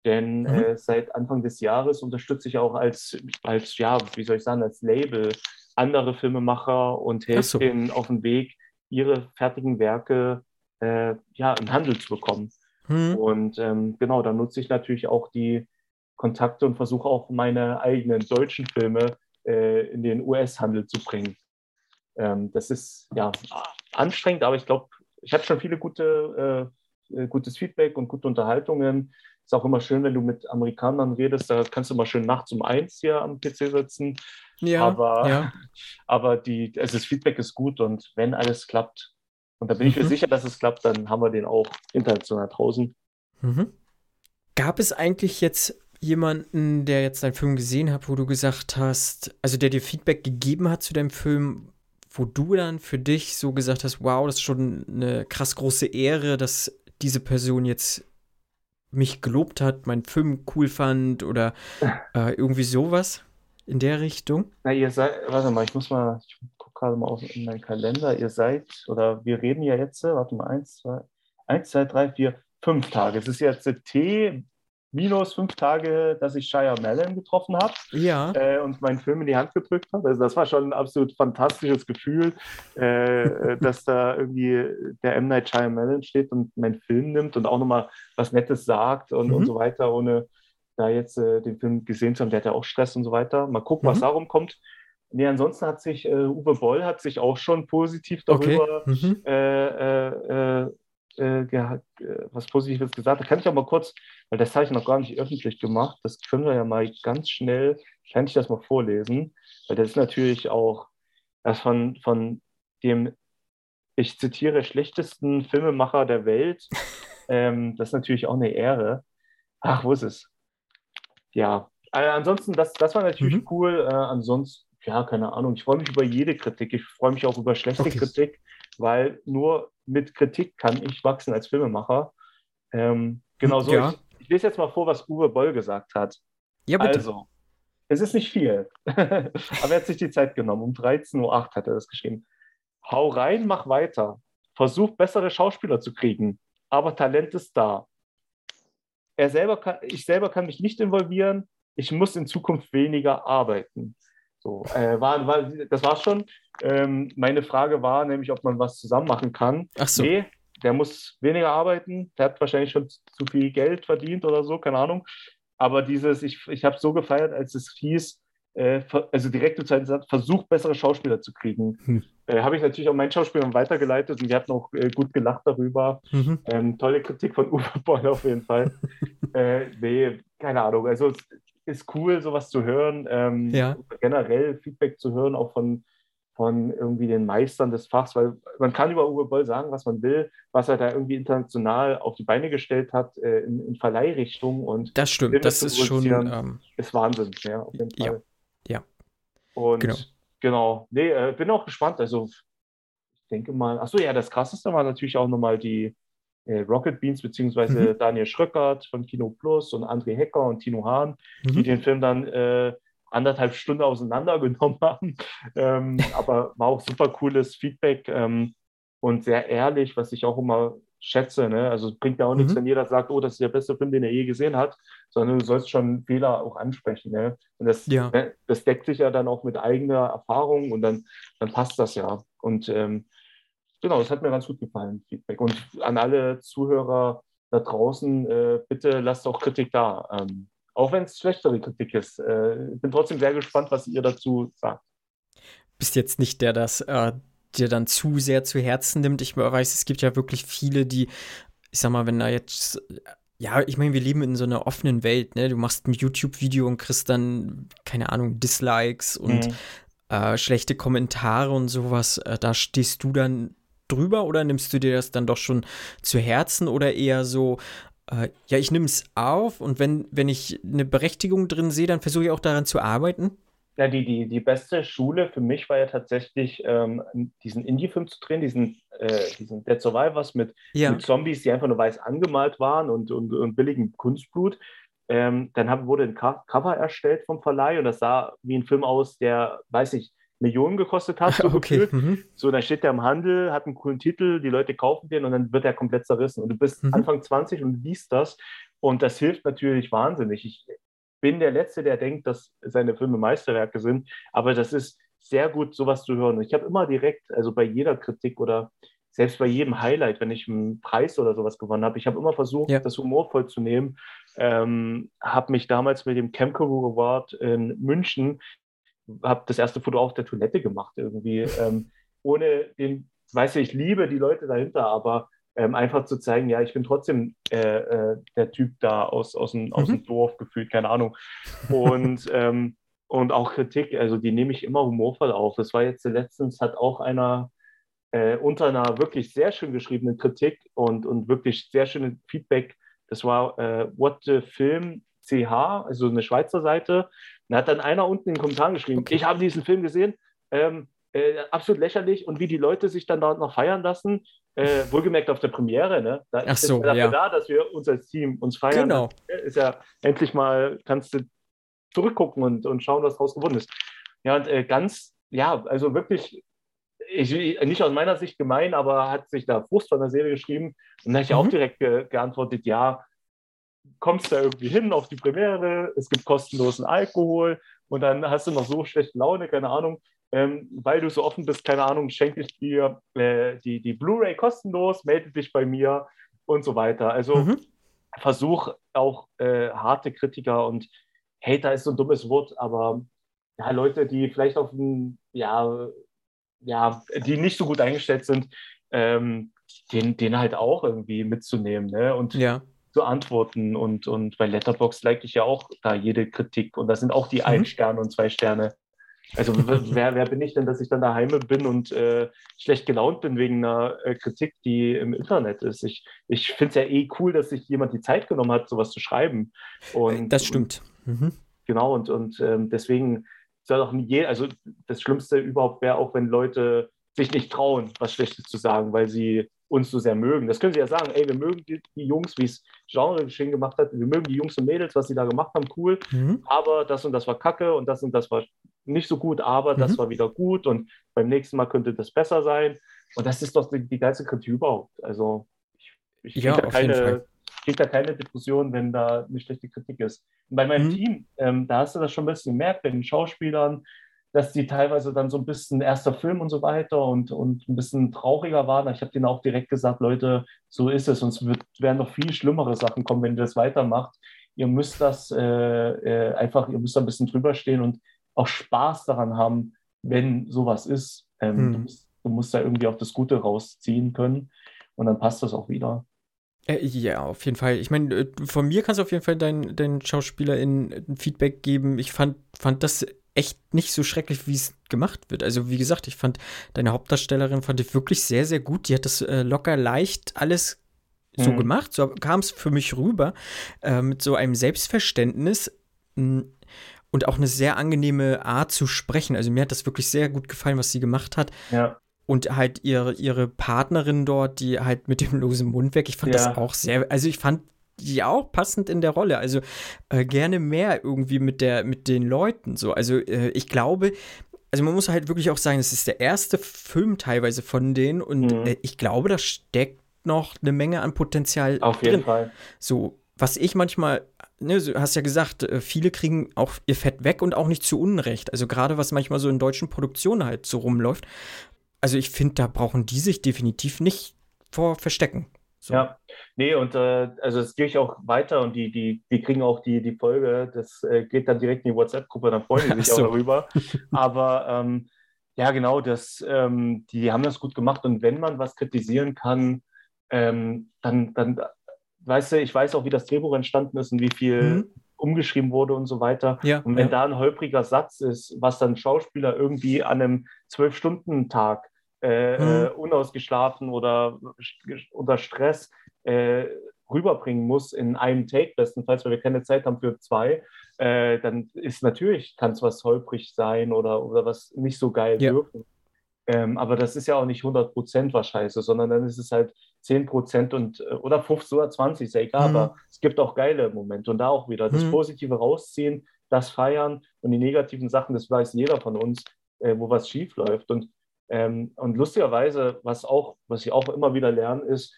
Denn Mhm. äh, seit Anfang des Jahres unterstütze ich auch als, als, ja, wie soll ich sagen, als Label andere Filmemacher und helfe so. ihnen auf dem Weg, ihre fertigen Werke äh, ja, im Handel zu bekommen. Mhm. Und ähm, genau, da nutze ich natürlich auch die Kontakte und versuche auch meine eigenen deutschen Filme äh, in den US-Handel zu bringen. Ähm, das ist ja anstrengend, aber ich glaube, ich habe schon viele gute, äh, äh, gutes Feedback und gute Unterhaltungen. Ist auch immer schön, wenn du mit Amerikanern redest, da kannst du mal schön nachts um eins hier am PC sitzen. Ja, aber- ja. Aber die, also das Feedback ist gut und wenn alles klappt, und da bin ich mir Mhm. sicher, dass es klappt, dann haben wir den auch international draußen. Mhm. Gab es eigentlich jetzt jemanden, der jetzt deinen Film gesehen hat, wo du gesagt hast, also der dir Feedback gegeben hat zu deinem Film, wo du dann für dich so gesagt hast, wow, das ist schon eine krass große Ehre, dass diese Person jetzt mich gelobt hat, meinen Film cool fand oder äh, irgendwie sowas in der Richtung? Na, ihr seid, warte mal, ich muss mal, ich gucke gerade mal auf in meinen Kalender. Ihr seid, oder wir reden ja jetzt, äh, warte mal, eins, zwei, eins, zwei, drei, vier, fünf Tage. Es ist jetzt äh, T minus fünf Tage, dass ich Shia Mellon getroffen habe Ja. äh, und meinen Film in die Hand gedrückt habe. Also das war schon ein absolut fantastisches Gefühl, äh, äh, dass da irgendwie der M. Night Shyamalan steht und meinen Film nimmt und auch nochmal was Nettes sagt und, Mhm. und so weiter, ohne da jetzt äh, den Film gesehen zu haben. Der hat ja auch Stress und so weiter. Mal gucken, was Mhm. darum kommt. Nee, ansonsten hat sich äh, Uwe Boll hat sich auch schon positiv Okay. darüber Mhm. Äh, äh, äh, äh, äh, was Positives gesagt. Da kann ich auch mal kurz, weil das habe ich noch gar nicht öffentlich gemacht, das können wir ja mal ganz schnell, kann ich das mal vorlesen, weil das ist natürlich auch das von, von dem, ich zitiere, schlechtesten Filmemacher der Welt. ähm, das ist natürlich auch eine Ehre. Ach, wo ist es? Ja, äh, ansonsten, das, das war natürlich Mhm. cool. Äh, ansonsten, ja, keine Ahnung, ich freue mich über jede Kritik. Ich freue mich auch über schlechte Okay. Kritik, weil nur mit Kritik kann ich wachsen als Filmemacher. Ähm, genau so. Ja. Ich, ich lese jetzt mal vor, was Uwe Boll gesagt hat. Ja, bitte. Also, es ist nicht viel, aber er hat sich die Zeit genommen. Um 13.08 Uhr hat er das geschrieben. Hau rein, mach weiter. Versuch, bessere Schauspieler zu kriegen, aber Talent ist da. Er selber kann, ich selber kann mich nicht involvieren. Ich muss in Zukunft weniger arbeiten. So, äh, war, war, das war's schon. Ähm, meine Frage war nämlich, ob man was zusammen machen kann. Ach so. Nee, der muss weniger arbeiten. Der hat wahrscheinlich schon zu viel Geld verdient oder so, keine Ahnung. Aber dieses, ich, ich habe so gefeiert, als es hieß, äh, also direkt zur gesagt, versucht, bessere Schauspieler zu kriegen. Hm. Äh, Habe ich natürlich auch meinen Schauspielern weitergeleitet und die hatten auch äh, gut gelacht darüber. Mhm. Ähm, tolle Kritik von Uwe Boll auf jeden Fall. äh, nee, keine Ahnung. Also es ist cool, sowas zu hören. Ähm, Ja. Generell Feedback zu hören, auch von, von irgendwie den Meistern des Fachs, weil man kann über Uwe Boll sagen, was man will, was er da irgendwie international auf die Beine gestellt hat äh, in, in Verleihrichtung und Das stimmt, Filme das ist schon. Ähm, ist Wahnsinn, ja, auf jeden Ja, Fall. ja. Und Genau. genau, nee, äh, bin auch gespannt. Also ich denke mal, achso, ja, das krasseste war natürlich auch nochmal die Rocket Beans, beziehungsweise Mhm. Daniel Schröckert von Kino Plus und André Hecker und Tino Hahn, die mhm. den Film dann äh, anderthalb Stunden auseinandergenommen haben. Ähm, aber war auch super cooles Feedback ähm, und sehr ehrlich, was ich auch immer schätze. Ne? Also es bringt ja auch nichts, Mhm. wenn jeder sagt, oh, das ist der beste Film, den er je gesehen hat, sondern du sollst schon Fehler auch ansprechen. Ne? Und das, Ja. ne, das deckt sich ja dann auch mit eigener Erfahrung und dann, dann passt das ja. Und ähm, genau, das hat mir ganz gut gefallen, Feedback. Und an alle Zuhörer da draußen, äh, bitte lasst auch Kritik da. Ähm, auch wenn es schlechtere Kritik ist. Äh, ich bin trotzdem sehr gespannt, was ihr dazu sagt. bist jetzt nicht der, das äh, dir dann zu sehr zu Herzen nimmt. Ich weiß, es gibt ja wirklich viele, die, ich sag mal, wenn da jetzt, ja, ich meine, wir leben in so einer offenen Welt, ne? Du machst ein YouTube-Video und kriegst dann, keine Ahnung, Dislikes und Mhm. äh, schlechte Kommentare und sowas. Äh, da stehst du dann drüber oder nimmst du dir das dann doch schon zu Herzen oder eher so, äh, ja, ich nehme es auf und wenn, wenn ich eine Berechtigung drin sehe, dann versuche ich auch daran zu arbeiten? Ja, die, die, die beste Schule für mich war ja tatsächlich, ähm, diesen Indie-Film zu drehen, diesen, äh, diesen Dead Survivors mit, Ja. mit Zombies, die einfach nur weiß angemalt waren und, und, und billigem Kunstblut. Ähm, dann hab, wurde ein Co- Cover erstellt vom Verleih und das sah wie ein Film aus, der, weiß ich, Millionen gekostet hat. So okay. gefühlt. Mhm. So, dann steht der im Handel, hat einen coolen Titel, die Leute kaufen den und dann wird er komplett zerrissen. Und du bist Mhm. Anfang 20 und liest das und das hilft natürlich wahnsinnig. Ich bin der Letzte, der denkt, dass seine Filme Meisterwerke sind, aber das ist sehr gut, sowas zu hören. Und ich habe immer direkt, also bei jeder Kritik oder selbst bei jedem Highlight, wenn ich einen Preis oder sowas gewonnen habe, ich habe immer versucht, Ja. das humorvoll zu nehmen. Ähm, habe mich damals mit dem Camcoro Award in München habe das erste Foto auf der Toilette gemacht irgendwie, ähm, ohne den, weiß ich, ich liebe die Leute dahinter, aber ähm, einfach zu zeigen, ja, ich bin trotzdem äh, äh, der Typ da aus, aus, dem, aus dem Dorf gefühlt, keine Ahnung. Und, ähm, und auch Kritik, also die nehme ich immer humorvoll auf. Das war jetzt letztens, hat auch einer äh, unter einer wirklich sehr schön geschriebenen Kritik und, und wirklich sehr schönes Feedback, das war äh, What the Film CH, also eine Schweizer Seite. Da hat dann einer unten in den Kommentaren geschrieben, Okay. ich habe diesen Film gesehen, ähm, äh, absolut lächerlich und wie die Leute sich dann dort noch feiern lassen, äh, wohlgemerkt auf der Premiere, ne? Da Ach ist so, dafür ja. da, dass wir uns als Team uns feiern. Genau. Ist ja endlich mal, kannst du zurückgucken und, und schauen, was draus geworden ist. Ja, und äh, ganz, ja, also wirklich, ich, nicht aus meiner Sicht gemein, aber hat sich da Frust von der Serie geschrieben. Und da habe ich auch Mhm. direkt ge geantwortet, ja, kommst da irgendwie hin auf die Premiere, es gibt kostenlosen Alkohol und dann hast du noch so schlechte Laune, keine Ahnung. Ähm, weil du so offen bist, keine Ahnung, schenke ich dir äh, die, die Blu-ray kostenlos, melde dich bei mir und so weiter. Also Mhm. versuch auch äh, harte Kritiker und Hater ist so ein dummes Wort, aber ja, Leute, die vielleicht auf ein, ja, ja, die nicht so gut eingestellt sind, ähm, den, den halt auch irgendwie mitzunehmen ne? und Ja. Zu antworten. Und, und bei Letterboxd like ich ja auch da jede Kritik und da sind auch die Mhm. ein Sterne und zwei Sterne. Also wer, wer bin ich denn, dass ich dann daheim bin und äh, schlecht gelaunt bin wegen einer äh, Kritik, die im Internet ist? Ich, ich finde es ja eh cool, dass sich jemand die Zeit genommen hat, sowas zu schreiben. Und, Das stimmt. Mhm. Genau, und, und ähm, deswegen soll auch nie also das Schlimmste überhaupt wäre auch, wenn Leute sich nicht trauen, was Schlechtes zu sagen, weil sie uns so sehr mögen. Das können sie ja sagen, ey, wir mögen die, die Jungs, wie es Genre geschehen gemacht hat, wir mögen die Jungs und Mädels, was sie da gemacht haben, cool, Mhm. aber das und das war kacke und das und das war nicht so gut, aber das Mhm. war wieder gut und beim nächsten Mal könnte das besser sein. Und das ist doch die, die geilste Kritik überhaupt. Also ich, ich kriege Ja, da, keine- da keine Diskussion, wenn da eine schlechte Kritik ist. Und bei meinem Mhm. Team, ähm, da hast du das schon ein bisschen gemerkt, bei den Schauspielern, dass die teilweise dann so ein bisschen erster Film und so weiter und, und ein bisschen trauriger waren. Ich habe denen auch direkt gesagt, Leute, so ist es. Es wird, werden noch viel schlimmere Sachen kommen, wenn ihr das weitermacht. Ihr müsst das äh, äh, einfach, ihr müsst da ein bisschen drüber stehen und auch Spaß daran haben, wenn sowas ist. Ähm, Hm. du, musst, du musst da irgendwie auch das Gute rausziehen können und dann passt das auch wieder. Äh, ja, auf jeden Fall. Ich meine, äh, von mir kannst du auf jeden Fall deinen dein SchauspielerInnen Feedback geben. Ich fand, fand das echt nicht so schrecklich, wie es gemacht wird. Also, wie gesagt, ich fand deine Hauptdarstellerin fand ich wirklich sehr, sehr gut. Die hat das äh, locker leicht alles so Mhm. gemacht. So kam es für mich rüber. Äh, mit so einem Selbstverständnis. mh, Und auch eine sehr angenehme Art zu sprechen. Also mir hat das wirklich sehr gut gefallen, was sie gemacht hat. Ja, Und halt ihre, ihre Partnerin dort, die halt mit dem losen Mund weg, ich fand Ja. das auch sehr, also ich fand die auch passend in der Rolle. Also äh, gerne mehr irgendwie mit der, mit den Leuten so. Also äh, ich glaube, also man muss halt wirklich auch sagen, es ist der erste Film teilweise von denen und Mhm. äh, ich glaube, da steckt noch eine Menge an Potenzial auf jeden drin. Fall. So, was ich manchmal, ne, du hast ja gesagt, äh, viele kriegen auch ihr Fett weg und auch nicht zu Unrecht. Also gerade was manchmal so in deutschen Produktionen halt so rumläuft. Also ich finde, da brauchen die sich definitiv nicht vor verstecken. So. Ja, nee, und äh, also das gehe ich auch weiter und die, die, die kriegen auch die, die Folge, das äh, geht dann direkt in die WhatsApp-Gruppe, dann freuen die sich so. auch darüber. Aber ähm, ja, genau, das, ähm, die haben das gut gemacht und wenn man was kritisieren kann, ähm, dann, dann, weißt du, ich weiß auch, wie das Drehbuch entstanden ist und wie viel Mhm. umgeschrieben wurde und so weiter. Ja, Und wenn ja. da ein holpriger Satz ist, was dann Schauspieler irgendwie an einem Zwölf-Stunden-Tag äh, Mhm. äh, unausgeschlafen oder unter Stress äh, rüberbringen muss in einem Take bestenfalls, weil wir keine Zeit haben für zwei, äh, dann ist natürlich, kann es was holprig sein oder, oder was nicht so geil Ja. wirken. Ähm, aber das ist ja auch nicht 100% was scheiße, sondern dann ist es halt 10% und, äh, oder 15 oder 20, ist ja egal, Mhm. aber es gibt auch geile Momente und da auch wieder das Mhm. Positive rausziehen, das feiern und die negativen Sachen, das weiß jeder von uns, äh, wo was schief läuft. Und, ähm, und lustigerweise, was auch, was ich auch immer wieder lerne, ist,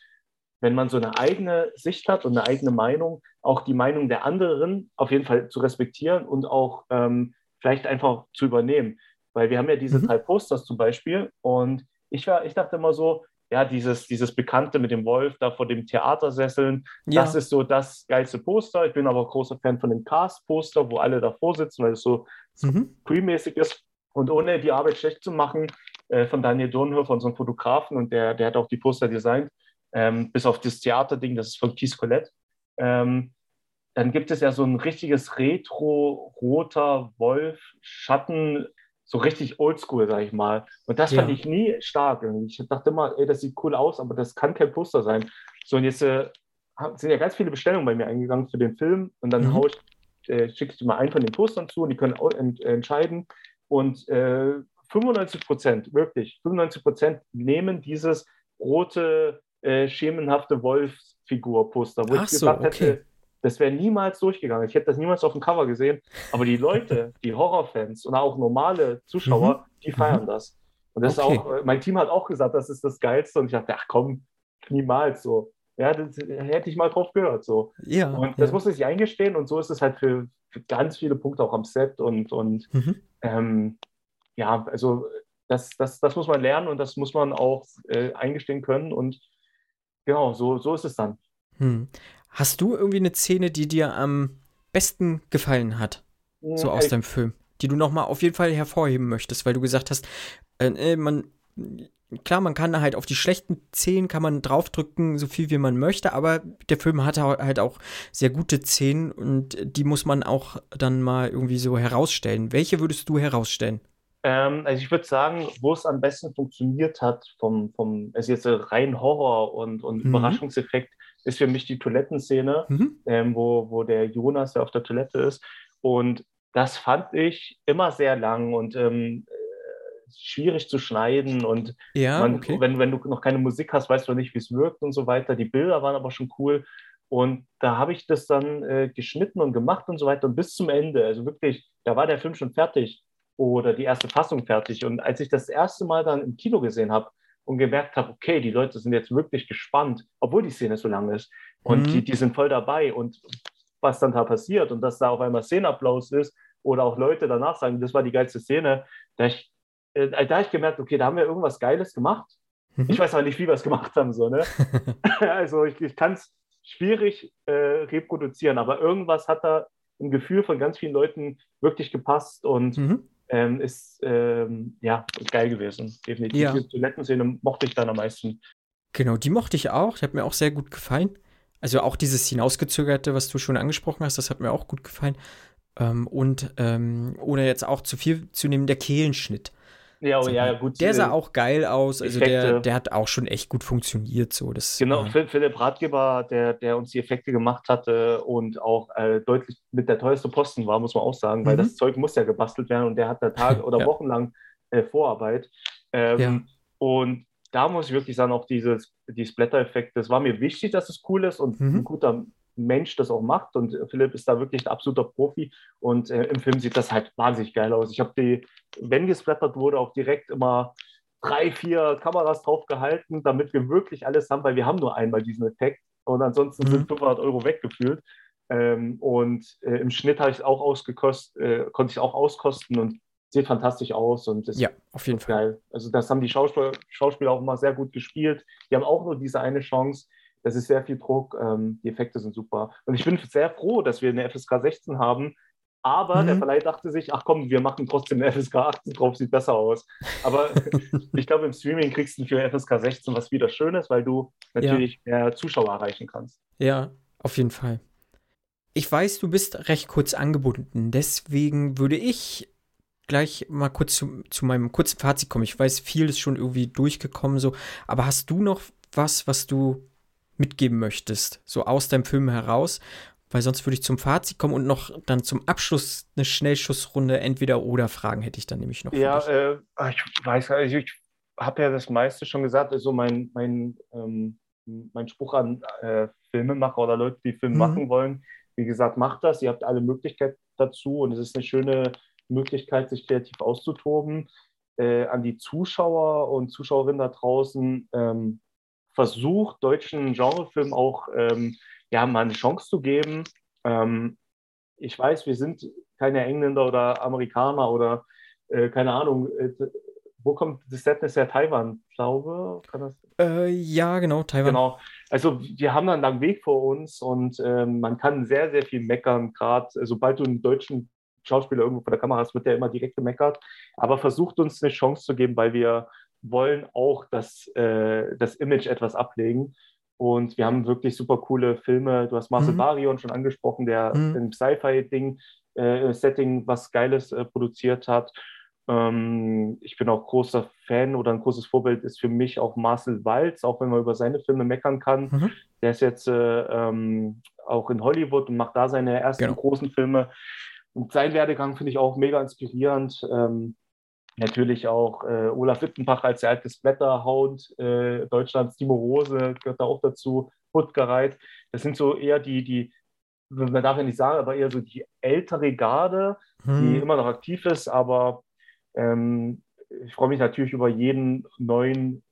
wenn man so eine eigene Sicht hat und eine eigene Meinung, auch die Meinung der anderen auf jeden Fall zu respektieren und auch ähm, vielleicht einfach zu übernehmen. Weil wir haben ja diese Mhm. drei Posters zum Beispiel und ich, war, ich dachte immer so, ja, dieses, dieses Bekannte mit dem Wolf da vor dem Theatersesseln, Ja. das ist so das geilste Poster. Ich bin aber großer Fan von dem Cast-Poster, wo alle davor sitzen, weil es so Mhm. Ist. Und ohne die Arbeit schlecht zu machen, äh, von Daniel Dornhofer, unserem Fotografen, und der, der hat auch die Poster designt, ähm, bis auf das Theaterding, das ist von Keith Colette. Ähm, dann gibt es ja so ein richtiges retro-roter Wolf-Schatten, so richtig oldschool, sag ich mal. Und das fand Ja. ich nie stark. Ich dachte immer, ey, das sieht cool aus, aber das kann kein Poster sein. So, und jetzt äh, sind ja ganz viele Bestellungen bei mir eingegangen für den Film und dann Mhm. ich, äh, schicke ich dir mal einen von den Postern zu und die können auch ent entscheiden. Und äh, 95 Prozent, wirklich, 95 Prozent nehmen dieses rote, äh, schemenhafte Wolfsfigur-Poster, wo Ach ich so, gesagt okay. hätte, das wäre niemals durchgegangen. Ich hätte das niemals auf dem Cover gesehen. Aber die Leute, die Horrorfans und auch normale Zuschauer, die feiern das. Und das Mhm. Okay. ist auch, äh, mein Team hat auch gesagt, das ist das Geilste. Und ich dachte, ach komm, niemals so. Ja, das hätte ich mal drauf gehört. So. Ja. Und das ja. muss ich eingestehen. Und so ist es halt für, für ganz viele Punkte auch am Set. Und, und Mhm. ähm, ja, also das, das, das muss man lernen und das muss man auch äh, eingestehen können. Und genau, so, so ist es dann. Hm. Hast du irgendwie eine Szene, die dir am besten gefallen hat, so aus deinem Film, die du noch mal auf jeden Fall hervorheben möchtest, weil du gesagt hast, äh, äh, man klar, man kann halt auf die schlechten Szenen kann man draufdrücken, so viel wie man möchte, aber der Film hat halt auch sehr gute Szenen und die muss man auch dann mal irgendwie so herausstellen. Welche würdest du herausstellen? Ähm, also ich würde sagen, wo es am besten funktioniert hat, vom, vom also jetzt rein Horror und, und Mhm. Überraschungseffekt, ist für mich die Toilettenszene, Mhm. ähm, wo, wo der Jonas, der auf der Toilette ist. Und das fand ich immer sehr lang und ähm, äh, schwierig zu schneiden. Und Ja, man, okay. wenn, wenn du noch keine Musik hast, weißt du nicht, wie es wirkt und so weiter. Die Bilder waren aber schon cool. Und da habe ich das dann äh, geschnitten und gemacht und so weiter. Und bis zum Ende, also wirklich, da war der Film schon fertig oder die erste Fassung fertig. Und als ich das erste Mal dann im Kino gesehen habe und gemerkt habe, okay, die Leute sind jetzt wirklich gespannt, obwohl die Szene so lang ist. Und Mhm. die, die sind voll dabei. Und was dann da passiert und dass da auf einmal Szenenapplaus ist oder auch Leute danach sagen, das war die geilste Szene, da ich, äh, da hab ich gemerkt, okay, da haben wir irgendwas Geiles gemacht. Mhm. Ich weiß aber nicht, wie wir es gemacht haben. So, ne? also ich, ich kann es schwierig äh, reproduzieren, aber irgendwas hat da im Gefühl von ganz vielen Leuten wirklich gepasst und Mhm. Ähm, ist ähm, ja geil gewesen. Definitiv. Ja. Die Toilettenszene mochte ich dann am meisten. Genau, die mochte ich auch. Die hat mir auch sehr gut gefallen. Also auch dieses hinausgezögerte, was du schon angesprochen hast, das hat mir auch gut gefallen. Ähm, und ähm, ohne jetzt auch zu viel zu nehmen, der Kehlenschnitt. Ja, oh, Sag ja, gut. Der äh, sah auch geil aus. Also der, Effekte. der hat auch schon echt gut funktioniert. So. Das, Genau, Phil- Philipp Ratgeber, der, der uns die Effekte gemacht hatte und auch äh, deutlich mit der teuerste Posten war, muss man auch sagen, weil Mhm. das Zeug muss ja gebastelt werden und der hat da Tage oder Ja. wochenlang äh, Vorarbeit. Ähm, Ja. Und da muss ich wirklich sagen, auch dieses, die Splatter-Effekte, es war mir wichtig, dass es cool ist und Mhm. ein guter Mensch das auch macht. Und äh, Philipp ist da wirklich ein absoluter Profi. Und äh, im Film sieht das halt wahnsinnig geil aus. Ich habe die, wenn gesplattert wurde, auch direkt immer drei, vier Kameras drauf gehalten, damit wir wirklich alles haben, weil wir haben nur einmal diesen Effekt und ansonsten Mhm. sind 500 Euro weggefühlt. Ähm, und äh, im Schnitt habe ich es auch ausgekost, äh, konnte ich es auch auskosten und sieht fantastisch aus und ist ja, auf jeden Fall. geil. Also das haben die Schauspieler, Schauspieler auch immer sehr gut gespielt. Die haben auch nur diese eine Chance. Das ist sehr viel Druck. Ähm, die Effekte sind super. Und ich bin sehr froh, dass wir eine FSK 16 haben. Aber Mhm. der Verleih dachte sich, ach komm, wir machen trotzdem eine FSK 18 drauf, sieht besser aus. Aber ich glaube, im Streaming kriegst du für FSK 16 was wieder Schönes, weil du natürlich mehr Zuschauer erreichen kannst. Ja, auf jeden Fall. Ich weiß, du bist recht kurz angebunden. Deswegen würde ich gleich mal kurz zu, zu meinem kurzen Fazit kommen. Ich weiß, viel ist schon irgendwie durchgekommen, so. Aber hast du noch was, was du mitgeben möchtest, so aus deinem Film heraus? Weil sonst würde ich zum Fazit kommen und noch dann zum Abschluss eine Schnellschussrunde entweder oder Fragen hätte ich dann nämlich noch. Ja, äh, ich weiß nicht, ich habe ja das meiste schon gesagt. Also mein, mein, ähm, mein Spruch an äh, Filmemacher oder Leute, die Film Mhm. machen wollen, wie gesagt, macht das. Ihr habt alle Möglichkeiten dazu und es ist eine schöne Möglichkeit, sich kreativ auszutoben. Äh, an die Zuschauer und Zuschauerinnen da draußen, ähm, versucht deutschen Genrefilmen auch ähm, ja, mal eine Chance zu geben. Ähm, ich weiß, wir sind keine Engländer oder Amerikaner oder äh, keine Ahnung, äh, wo kommt das Sadness her? Taiwan, glaube kann das? Äh, ja, genau, Taiwan. Genau. Also wir haben da einen langen Weg vor uns und ähm, man kann sehr, sehr viel meckern. Gerade sobald du einen deutschen Schauspieler irgendwo vor der Kamera hast, wird der immer direkt gemeckert. Aber versucht uns eine Chance zu geben, weil wir wollen auch das, äh, das Image etwas ablegen. Und wir haben wirklich super coole Filme. Du hast Marcel Mhm. Barion schon angesprochen, der Mhm. im Sci-Fi-Ding, äh, Setting was Geiles äh, produziert hat. Ähm, ich bin auch großer Fan oder ein großes Vorbild ist für mich auch Marcel Walz, auch wenn man über seine Filme meckern kann. Mhm. Der ist jetzt äh, ähm, auch in Hollywood und macht da seine ersten Genau. großen Filme. Und sein Werdegang finde ich auch mega inspirierend. Ähm, natürlich auch äh, Olaf Wittenbach als der alte Splatterhound äh, Deutschlands, Timo Rose gehört da auch dazu, Hutgereit. Das sind so eher die, die, man darf ja nicht sagen, aber eher so die ältere Garde, die Hm. immer noch aktiv ist, aber ähm, ich freue mich natürlich über jeden neuen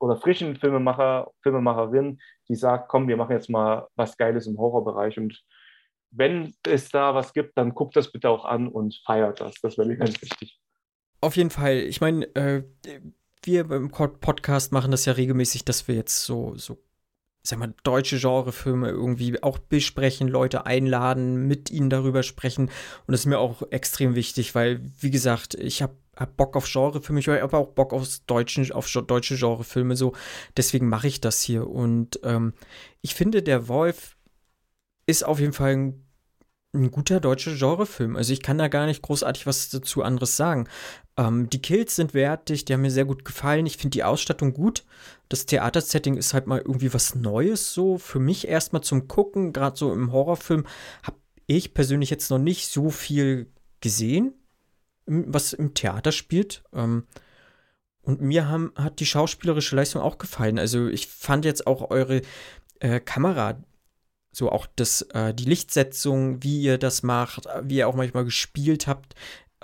oder frischen Filmemacher, Filmemacherin, die sagt, komm, wir machen jetzt mal was Geiles im Horrorbereich und wenn es da was gibt, dann guckt das bitte auch an und feiert das. Das wäre mir ganz wichtig. Auf jeden Fall. Ich meine, äh, wir beim Podcast machen das ja regelmäßig, dass wir jetzt so, so, sag mal, deutsche Genrefilme irgendwie auch besprechen, Leute einladen, mit ihnen darüber sprechen. Und das ist mir auch extrem wichtig, weil, wie gesagt, ich habe hab Bock auf Genrefilme, ich habe auch Bock aufs deutschen, auf deutsche Genrefilme, so. Deswegen mache ich das hier. Und ähm, ich finde, der Wolf ist auf jeden Fall ein, ein guter deutscher Genrefilm. Also ich kann da gar nicht großartig was dazu anderes sagen. Ähm, die Kills sind wertig, die haben mir sehr gut gefallen. Ich finde die Ausstattung gut. Das Theatersetting ist halt mal irgendwie was Neues so. Für mich erstmal zum Gucken, gerade so im Horrorfilm, habe ich persönlich jetzt noch nicht so viel gesehen, was im Theater spielt. Ähm, und mir haben, hat die schauspielerische Leistung auch gefallen. Also ich fand jetzt auch eure äh, Kamera, so auch das, äh, die Lichtsetzung, wie ihr das macht, äh, wie ihr auch manchmal gespielt habt.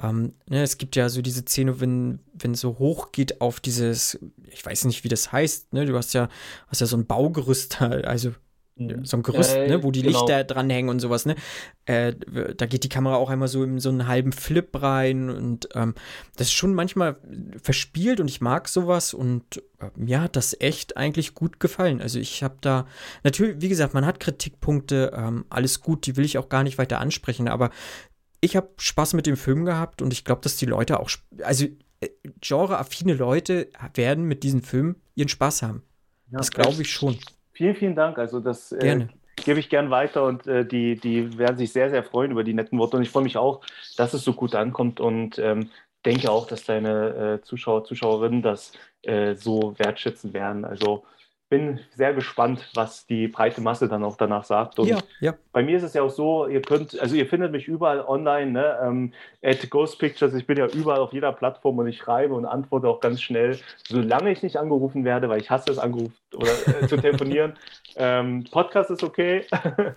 Ähm, ne, es gibt ja so diese Szene, wenn, wenn so hoch geht auf dieses, ich weiß nicht, wie das heißt, ne? Du hast ja, hast ja so ein Baugerüst also. So ein Gerüst, Äh, ne, wo die genau. Lichter dranhängen und sowas, ne? Äh, da geht die Kamera auch einmal so in so einen halben Flip rein und ähm, das ist schon manchmal verspielt und ich mag sowas und äh, mir hat das echt eigentlich gut gefallen. Also ich habe da, natürlich, wie gesagt, man hat Kritikpunkte, ähm, alles gut, die will ich auch gar nicht weiter ansprechen, aber ich habe Spaß mit dem Film gehabt und ich glaube, dass die Leute auch, also äh, genreaffine Leute werden mit diesem Film ihren Spaß haben. Ja, Das glaube ich schon. Vielen, vielen Dank. Also das äh, gebe ich gern weiter und äh, die, die werden sich sehr, sehr freuen über die netten Worte. Und ich freue mich auch, dass es so gut ankommt und ähm, denke auch, dass deine äh, Zuschauer, Zuschauerinnen das äh, so wertschätzen werden. Also bin sehr gespannt, was die breite Masse dann auch danach sagt. Und Ja, ja. bei mir ist es ja auch so, ihr könnt, also ihr findet mich überall online, ne? Ähm, at Ghost Pictures, ich bin ja überall auf jeder Plattform und ich schreibe und antworte auch ganz schnell, solange ich nicht angerufen werde, weil ich hasse es, angerufen oder äh, zu telefonieren. Ähm, Podcast ist okay,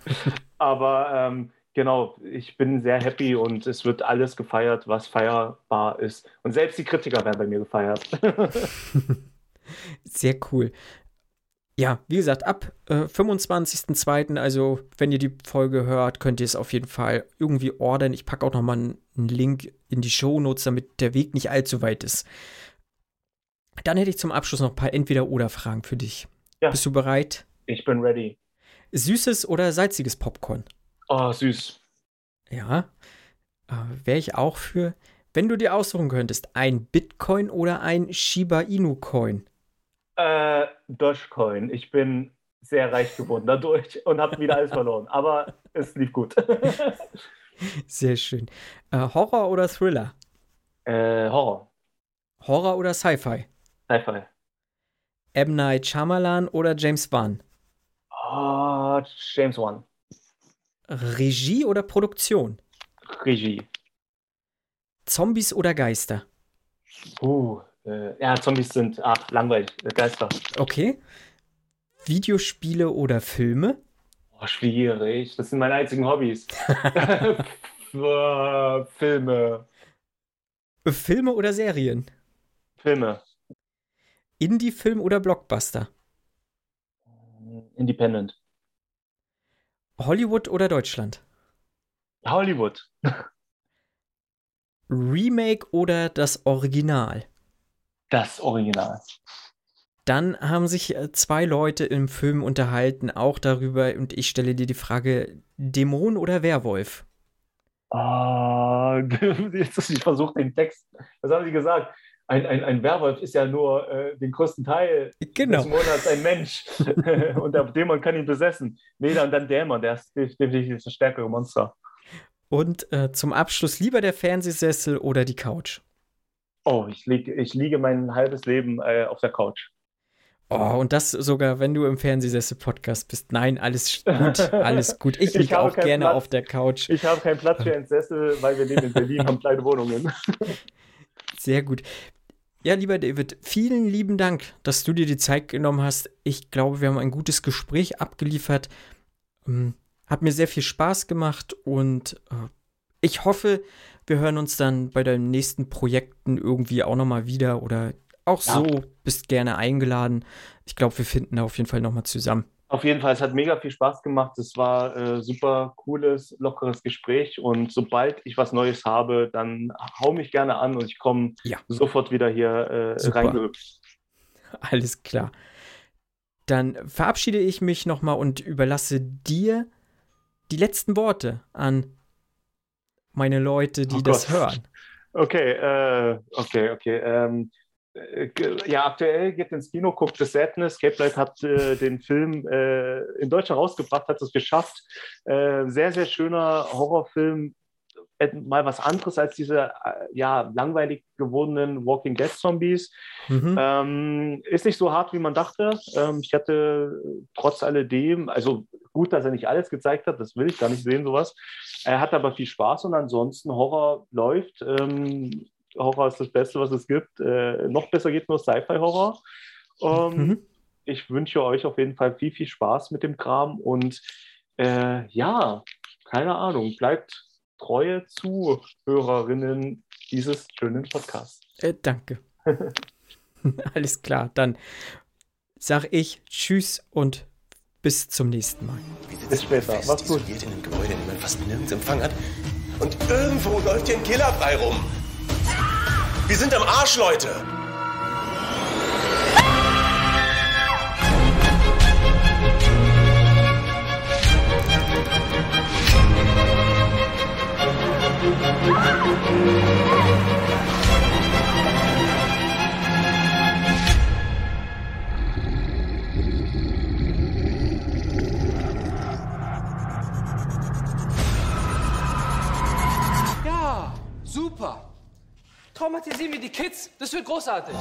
aber ähm, genau, ich bin sehr happy und es wird alles gefeiert, was feierbar ist. Und selbst die Kritiker werden bei mir gefeiert. Sehr cool. Ja, wie gesagt, ab äh, 25.02., also wenn ihr die Folge hört, könnt ihr es auf jeden Fall irgendwie ordern. Ich packe auch nochmal einen, einen Link in die Shownotes, damit der Weg nicht allzu weit ist. Dann hätte ich zum Abschluss noch ein paar Entweder-Oder-Fragen für dich. Ja. Bist du bereit? Ich bin ready. Süßes oder salziges Popcorn? Oh, süß. Ja, äh, wäre ich auch für. Wenn du dir aussuchen könntest, ein Bitcoin oder ein Shiba Inu Coin? Äh, Dogecoin. Ich bin sehr reich geworden dadurch und habe wieder alles verloren. Aber es lief gut. Sehr schön. Äh, Horror oder Thriller? äh, Horror. Horror oder Sci-Fi? Sci-Fi. M. Night Shyamalan oder James Wan? Oh, James Wan. Regie oder Produktion? Regie. Zombies oder Geister? Uh, äh, ja, Zombies sind ach, langweilig. Äh, Geister. Okay. Videospiele oder Filme? Oh, schwierig. Das sind meine einzigen Hobbys. Äh, Filme. Filme oder Serien? Filme. Indie-Film oder Blockbuster? Independent. Hollywood oder Deutschland? Hollywood. Remake oder das Original? Das Original. Dann haben sich äh, zwei Leute im Film unterhalten, auch darüber, und ich stelle dir die Frage: Dämon oder Werwolf? Ah, jetzt ich versucht den Text. Was haben Sie gesagt? Ein, ein, ein Werwolf ist ja nur äh, den größten Teil Genau. des Monats ein Mensch. und der Dämon kann ihn besessen. Nee, dann, dann Dämon, der ist definitiv das stärkere Monster. Und äh, zum Abschluss lieber der Fernsehsessel oder die Couch? Oh, ich, lieg, ich liege mein halbes Leben äh, auf der Couch. Oh, und das sogar, wenn du im Fernsehsessel-Podcast bist. Nein, alles gut, alles gut. Ich Ich liege auch gerne Platz. auf der Couch. Ich habe keinen Platz für einen Sessel, weil wir leben in Berlin, haben kleine Wohnungen. Sehr gut. Ja, lieber David, vielen lieben Dank, dass du dir die Zeit genommen hast. Ich glaube, wir haben ein gutes Gespräch abgeliefert. Ähm, Hat mir sehr viel Spaß gemacht und äh, ich hoffe, wir hören uns dann bei deinen nächsten Projekten irgendwie auch nochmal wieder oder auch Ja. so bist gerne eingeladen. Ich glaube, wir finden da auf jeden Fall nochmal zusammen. Auf jeden Fall, es hat mega viel Spaß gemacht. Es war äh, super cooles, lockeres Gespräch. Und sobald ich was Neues habe, dann hau mich gerne an und ich komme Ja. sofort wieder hier äh, reingehüpft. Alles klar. Dann verabschiede ich mich nochmal und überlasse dir die letzten Worte an meine Leute, die Oh das hören. Okay, äh, okay, okay. Ähm, äh, ja, aktuell geht ins Kino, guckt The Sadness. Cape Light hat äh, den Film äh, in Deutschland rausgebracht, hat es geschafft. Äh, sehr, sehr schöner Horrorfilm. Äh, Mal was anderes als diese ja, langweilig gewordenen Walking Dead Zombies. Mhm. Ähm, ist nicht so hart, wie man dachte. Ähm, ich hatte trotz alledem, also gut, dass er nicht alles gezeigt hat, das will ich gar nicht sehen, sowas. Er hat aber viel Spaß und ansonsten Horror läuft. Ähm, Horror ist das Beste, was es gibt. Äh, noch besser geht nur Sci-Fi-Horror. Ähm, Mhm. Ich wünsche euch auf jeden Fall viel, viel Spaß mit dem Kram und äh, ja, keine Ahnung, bleibt treue Zuhörerinnen dieses schönen Podcasts. Äh, danke. Alles klar, dann sag ich Tschüss und bis zum nächsten Mal. Bis später. fest Mach's gut. isoliert in einem Gebäude, in dem man fast nirgends Empfang hat. Und irgendwo läuft hier ein Killer frei rum. Wir sind am Arsch, Leute. Ja, Traumatisieren wir die Kids. Das wird großartig.